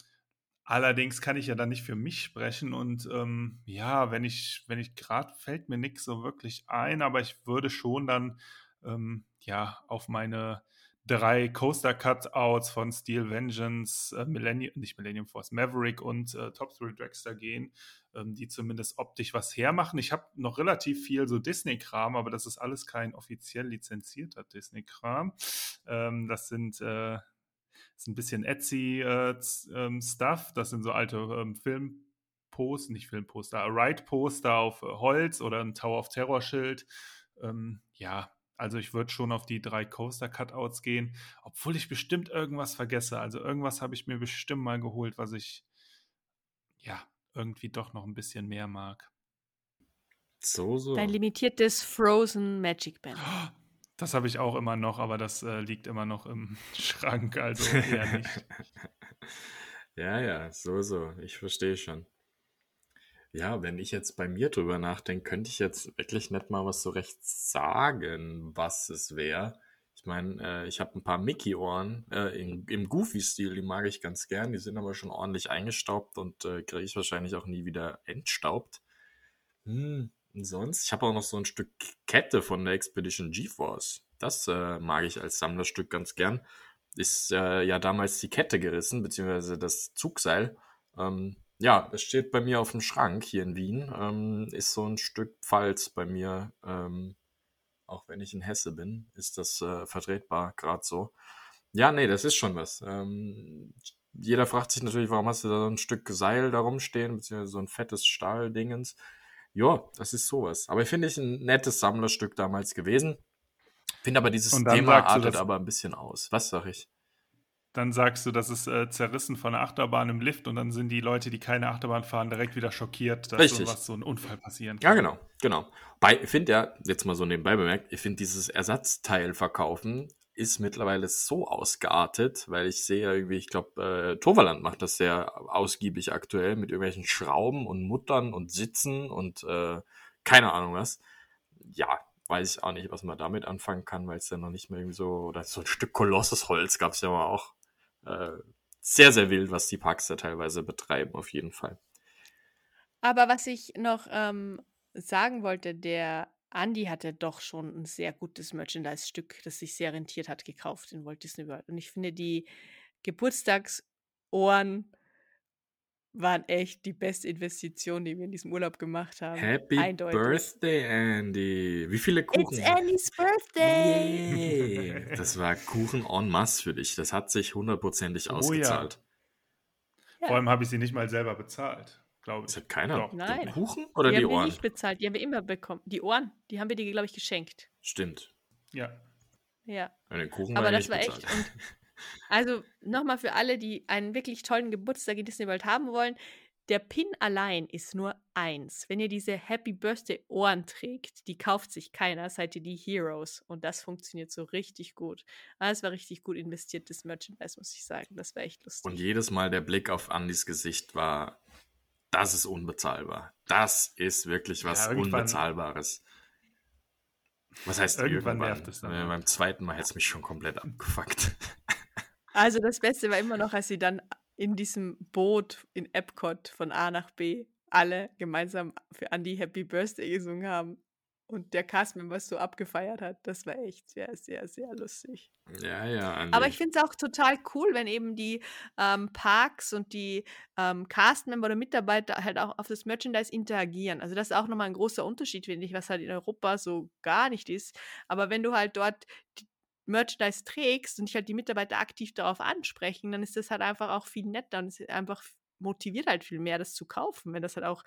Allerdings kann ich ja dann nicht für mich sprechen und ähm, ja, wenn ich, wenn ich gerade fällt mir nichts so wirklich ein, aber ich würde schon dann ähm, ja auf meine drei Coaster-Cutouts von Steel Vengeance, äh, Millennium, nicht Millennium Force, Maverick und äh, Top Thrill Dragster gehen, ähm, die zumindest optisch was hermachen. Ich habe noch relativ viel so Disney-Kram, aber das ist alles kein offiziell lizenzierter Disney-Kram. Ähm, das sind äh, das ist ein bisschen Etsy äh, ähm. Das sind so alte ähm, Filmposter, nicht Filmposter, Ride-Poster auf äh, Holz oder ein Tower of Terror Schild. Ähm, ja, also ich würde schon auf die drei Coaster-Cutouts gehen, obwohl ich bestimmt irgendwas vergesse. Also irgendwas habe ich mir bestimmt mal geholt, was ich ja irgendwie doch noch ein bisschen mehr mag. So, so. Dein limitiertes Frozen Magic Band. Das habe ich auch immer noch, aber das äh, liegt immer noch im Schrank, also eher nicht. ja, ja, so, so. Ich verstehe schon. Ja, wenn ich jetzt bei mir drüber nachdenke, könnte ich jetzt wirklich nicht mal was so recht sagen, was es wäre. Ich meine, äh, ich habe ein paar Mickey-Ohren äh, in, im Goofy-Stil, die mag ich ganz gern. Die sind aber schon ordentlich eingestaubt und äh, kriege ich wahrscheinlich auch nie wieder entstaubt. Hm, sonst, ich habe auch noch so ein Stück Kette von der Expedition GeForce. Das äh, mag ich als Sammlerstück ganz gern. Ist äh, ja damals die Kette gerissen, beziehungsweise das Zugseil. Ähm, ja, es steht bei mir auf dem Schrank hier in Wien. Ähm, ist so ein Stück Pfalz bei mir. Ähm, auch wenn ich in Hesse bin, ist das äh, vertretbar, gerade so. Ja, nee, das ist schon was. Ähm, jeder fragt sich natürlich, warum hast du da so ein Stück Seil da rumstehen, beziehungsweise so ein fettes Stahldingens. Ja, das ist sowas. Aber ich finde ich ein nettes Sammlerstück damals gewesen. Finde aber dieses Thema artet aber ein bisschen aus. Was sag ich? Dann sagst du, das ist äh, zerrissen von einer Achterbahn im Lift und dann sind die Leute, die keine Achterbahn fahren, direkt wieder schockiert, dass Richtig. so, was, so ein Unfall passieren Ja, genau, genau. Bei, ich finde ja, jetzt mal so nebenbei bemerkt, ich finde dieses Ersatzteil verkaufen ist mittlerweile so ausgeartet, weil ich sehe irgendwie, ich glaube, äh, Toverland macht das sehr ausgiebig aktuell mit irgendwelchen Schrauben und Muttern und Sitzen und äh, keine Ahnung was. Ja, weiß ich auch nicht, was man damit anfangen kann, weil es ja noch nicht mehr irgendwie so, oder so ein Stück Kolossesholz gab es ja mal auch. Äh, sehr, sehr wild, was die Parks da teilweise betreiben, auf jeden Fall. Aber was ich noch ähm, sagen wollte, der Andy hatte doch schon ein sehr gutes Merchandise-Stück, das sich sehr rentiert hat, gekauft in Walt Disney World. Und ich finde, die Geburtstagsohren waren echt die beste Investition, die wir in diesem Urlaub gemacht haben. Happy Eindeutig. Birthday, Andy. Wie viele Kuchen? It's Andy's birthday! Yeah. Das war Kuchen en masse für dich. Das hat sich hundertprozentig Oh ja. ausgezahlt. Vor allem habe ich sie nicht mal selber bezahlt, glaube Das ich. hat keiner. Doch. Nein. Den Kuchen oder die die, haben wir Ohren? nicht bezahlt, die haben wir immer bekommen. Die Ohren, die haben wir dir, glaube ich, geschenkt. Stimmt. Ja. Ja. Ja, Den Kuchen Aber das nicht war echt. bezahlt. Und also nochmal für alle, die einen wirklich tollen Geburtstag in Disney World haben wollen. Der Pin allein ist nur eins. Wenn ihr diese Happy Birthday Ohren trägt, die kauft sich keiner, seid ihr die Heroes. Und das funktioniert so richtig gut. Aber es war richtig gut investiertes Merchandise, muss ich sagen. Das war echt lustig. Und jedes Mal der Blick auf Andys Gesicht war, das ist unbezahlbar. Das ist wirklich was Ja, Unbezahlbares. Was heißt Irgendwann irgendwann? nervt es dann auch. beim zweiten Mal hätte es mich schon komplett abgefuckt. Also das Beste war immer noch, als sie dann in diesem Boot in Epcot von A nach B alle gemeinsam für Andy Happy Birthday gesungen haben und der Castmember so abgefeiert hat. Das war echt sehr, sehr, sehr lustig. ja, ja, Andi. Aber ich finde es auch total cool, wenn eben die ähm, Parks und die ähm, Castmember oder Mitarbeiter halt auch auf das Merchandise interagieren. Also das ist auch nochmal ein großer Unterschied, finde ich, was halt in Europa so gar nicht ist. Aber wenn du halt dort die Merchandise trägst und dich halt die Mitarbeiter aktiv darauf ansprechen, dann ist das halt einfach auch viel netter und es ist einfach motiviert halt viel mehr, das zu kaufen, wenn das halt auch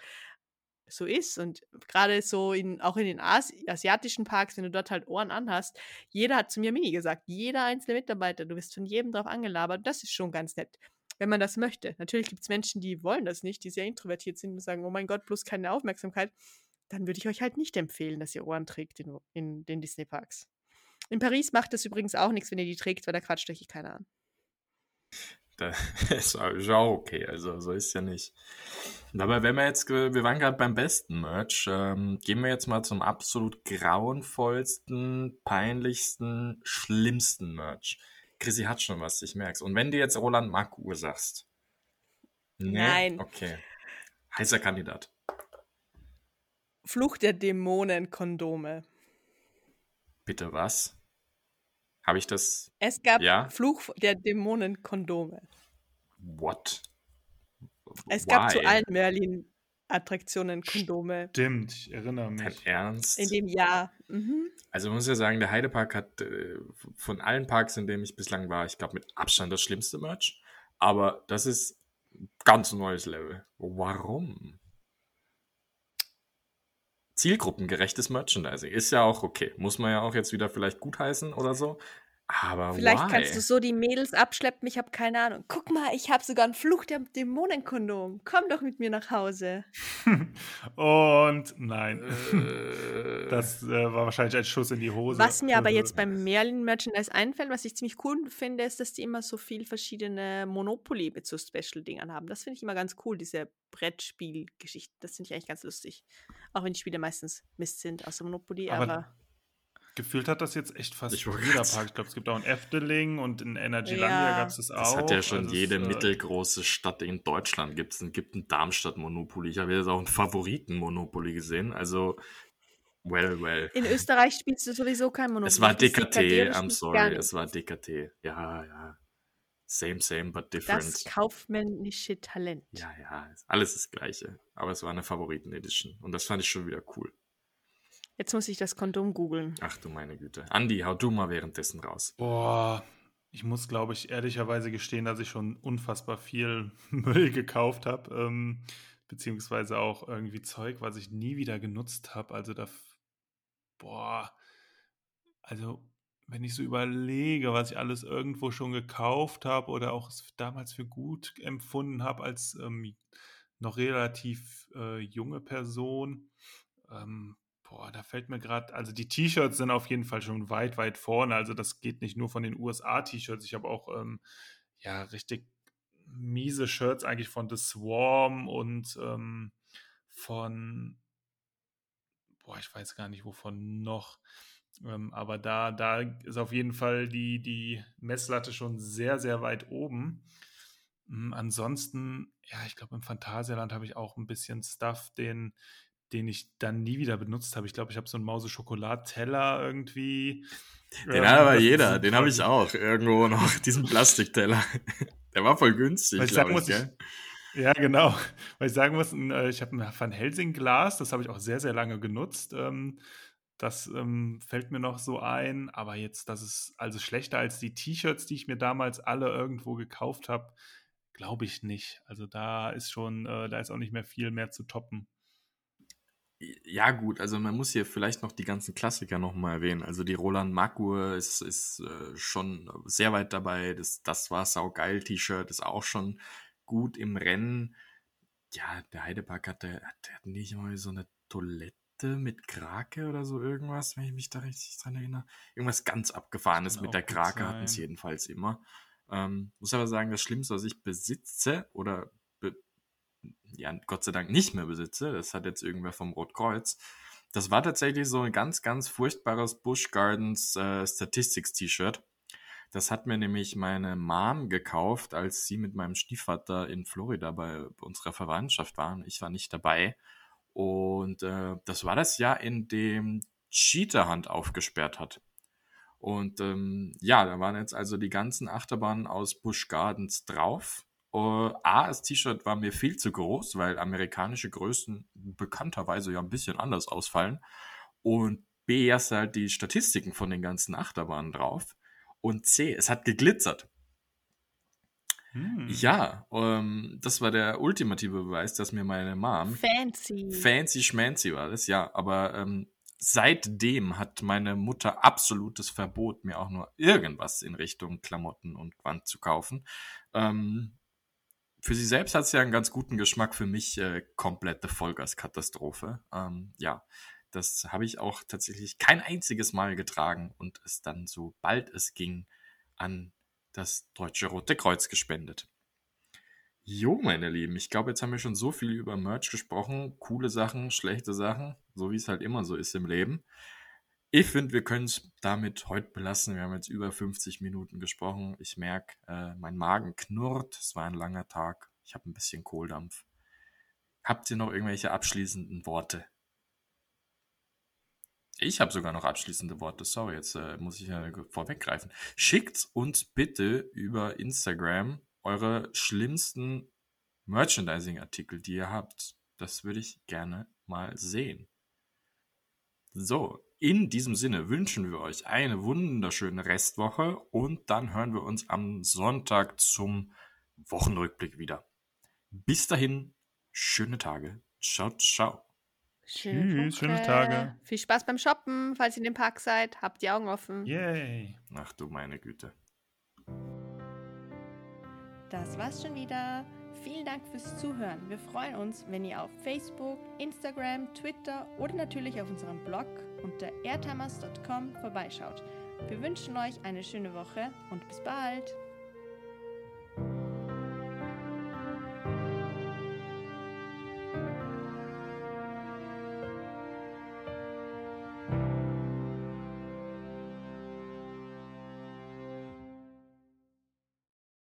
so ist. Und gerade so in, auch in den Asi asiatischen Parks, wenn du dort halt Ohren anhast, jeder hat zu mir Mini gesagt, jeder einzelne Mitarbeiter, du wirst von jedem drauf angelabert. Das ist schon ganz nett, wenn man das möchte. Natürlich gibt es Menschen, die wollen das nicht, die sehr introvertiert sind und sagen, oh mein Gott, bloß keine Aufmerksamkeit. Dann würde ich euch halt nicht empfehlen, dass ihr Ohren trägt in, in den Disney-Parks. In Paris macht das übrigens auch nichts, wenn ihr die trägt, weil da quatscht euch keiner an. Da ist auch okay, also so ist ja nicht. Aber wenn wir jetzt, wir waren gerade beim besten Merch, ähm, gehen wir jetzt mal zum absolut grauenvollsten, peinlichsten, schlimmsten Merch. Chrissy hat schon was, ich merk's. Und wenn du jetzt Roland Mark-Uhr sagst. Nee? Nein. Okay. Heißer Kandidat. Fluch der Dämonen Kondome. Bitte was? Habe ich das? Es gab Ja? Fluch der Dämonen Kondome. What? Es gab zu Why? allen Merlin-Attraktionen Kondome. Stimmt, ich erinnere Dein mich. Ernst? In dem Jahr. Mhm. Also man muss ja sagen, der Heidepark hat äh, von allen Parks, in denen ich bislang war, ich glaube mit Abstand das schlimmste Merch. Aber das ist ein ganz neues Level. Warum? Zielgruppengerechtes Merchandising ist ja auch okay. Muss man ja auch jetzt wieder vielleicht gutheißen oder so. Aber Vielleicht why? kannst du so die Mädels abschleppen, ich habe keine Ahnung. Guck mal, ich habe sogar einen Fluch der Dämonenkondom. Komm doch mit mir nach Hause. Und nein, Äh, das äh, war wahrscheinlich ein Schuss in die Hose. Was mir aber jetzt beim Merlin-Merchandise einfällt, was ich ziemlich cool finde, ist, dass die immer so viel verschiedene Monopoly mit so Special-Dingern haben. Das finde ich immer ganz cool, diese Brettspiel-Geschichten. Das finde ich eigentlich ganz lustig. Auch wenn die Spiele meistens Mist sind, außer Monopoly, Aber aber. Gefühlt hat das jetzt echt fast Ich wollte jeder Park. Ich glaube, es gibt auch ein Efteling und in Energylandia Ja. gab es das auch. Das hat ja schon Also jede äh, mittelgroße Stadt in Deutschland gibt. Es gibt ein Darmstadt-Monopoly. Ich habe jetzt auch ein Favoriten-Monopoly gesehen. Also, well, well. In Österreich spielst du sowieso kein Monopoly. Es war Das DKT, DKT I'm sorry, es war DKT. Ja, ja. Same, same, but Das different. kaufmännische Talent. Ja, ja, alles das Gleiche. Aber es war eine Favoriten-Edition. Und das fand ich schon wieder cool. Jetzt muss ich das Kondom googeln. Ach du meine Güte. Andi, hau du mal währenddessen raus. Boah, ich muss, glaube ich, ehrlicherweise gestehen, dass ich schon unfassbar viel Müll gekauft habe. Ähm, beziehungsweise auch irgendwie Zeug, was ich nie wieder genutzt habe. Also da, boah, also wenn ich so überlege, was ich alles irgendwo schon gekauft habe oder auch damals für gut empfunden habe als ähm, noch relativ äh, junge Person, ähm, boah, da fällt mir gerade, also die T-Shirts sind auf jeden Fall schon weit, weit vorne. Also das geht nicht nur von den USA-T-Shirts. Ich habe auch ähm, ja richtig miese Shirts eigentlich von The Swarm und ähm, von, boah, ich weiß gar nicht wovon noch. Ähm, aber da, da ist auf jeden Fall die, die Messlatte schon sehr, sehr weit oben. Ähm, ansonsten, ja, ich glaube, im Phantasialand habe ich auch ein bisschen Stuff, den, den ich dann nie wieder benutzt habe. Ich glaube, ich habe so einen Mause-Schokolad-Teller irgendwie. Den hat aber jeder, den habe ich auch irgendwo noch, diesen Plastikteller. Der war voll günstig, glaube ich, ich ja, genau. Weil ich sagen muss, äh, ich habe ein Van Helsing Glas, das habe ich auch sehr, sehr lange genutzt. Ähm, das ähm, fällt mir noch so ein, aber jetzt, das ist also schlechter als die T-Shirts, die ich mir damals alle irgendwo gekauft habe, glaube ich nicht. Also da ist schon, äh, da ist auch nicht mehr viel mehr zu toppen. Ja, gut, also man muss hier vielleicht noch die ganzen Klassiker nochmal erwähnen. Also die Roland Markur ist, ist äh, schon sehr weit dabei. Das, das war saugeil T-Shirt, ist auch schon gut im Rennen. Ja, der Heidepark hatte, der hat nicht mal so eine Toilette mit Krake oder so irgendwas, wenn ich mich da richtig dran erinnere. Irgendwas ganz abgefahrenes mit der Krake hatten es jedenfalls immer. Ähm, muss aber sagen, das Schlimmste, was ich besitze oder ja, Gott sei Dank nicht mehr besitze, das hat jetzt irgendwer vom Rotkreuz, das war tatsächlich so ein ganz, ganz furchtbares Busch Gardens äh, Statistics T-Shirt. Das hat mir nämlich meine Mom gekauft, als sie mit meinem Stiefvater in Florida bei unserer Verwandtschaft waren. Ich war nicht dabei. Und äh, das war das Jahr, in dem Cheetah Hand aufgesperrt hat. Und ähm, ja, da waren jetzt also die ganzen Achterbahnen aus Busch Gardens drauf. Uh, A, das T-Shirt war mir viel zu groß, weil amerikanische Größen bekannterweise ja ein bisschen anders ausfallen. Und B, erst halt die Statistiken von den ganzen Achterbahnen drauf. Und C, es hat geglitzert. Hm. Ja, um, ähm, das war der ultimative Beweis, dass mir meine Mom fancy, fancy schmancy war das, ja. Aber ähm, seitdem hat meine Mutter absolutes Verbot, mir auch nur irgendwas in Richtung Klamotten und Quant zu kaufen. Ähm, für sie selbst hat es ja einen ganz guten Geschmack, für mich äh, komplette Vollgaskatastrophe. Ähm, ja, das habe ich auch tatsächlich kein einziges Mal getragen und es dann, sobald es ging, an das Deutsche Rote Kreuz gespendet. Jo, meine Lieben, ich glaube, jetzt haben wir schon so viel über Merch gesprochen. Coole Sachen, schlechte Sachen, so wie es halt immer so ist im Leben. Ich finde, wir können es damit heute belassen. Wir haben jetzt über 50 Minuten gesprochen. Ich merke, äh, mein Magen knurrt. Es war ein langer Tag. Ich habe ein bisschen Kohldampf. Habt ihr noch irgendwelche abschließenden Worte? Ich habe sogar noch abschließende Worte. Sorry, jetzt äh, muss ich ja vorweggreifen. Schickt uns bitte über Instagram eure schlimmsten Merchandising-Artikel, die ihr habt. Das würde ich gerne mal sehen. So, in diesem Sinne wünschen wir euch eine wunderschöne Restwoche und dann hören wir uns am Sonntag zum Wochenrückblick wieder. Bis dahin, schöne Tage. Ciao, ciao. Schöne Tschüss, schöne Tage. Viel Spaß beim Shoppen, falls ihr in dem Park seid. Habt die Augen offen. Yay. Ach du meine Güte. Das war's schon wieder. Vielen Dank fürs Zuhören. Wir freuen uns, wenn ihr auf Facebook, Instagram, Twitter oder natürlich auf unserem Blog unter airtimers.com vorbeischaut. Wir wünschen euch eine schöne Woche und bis bald.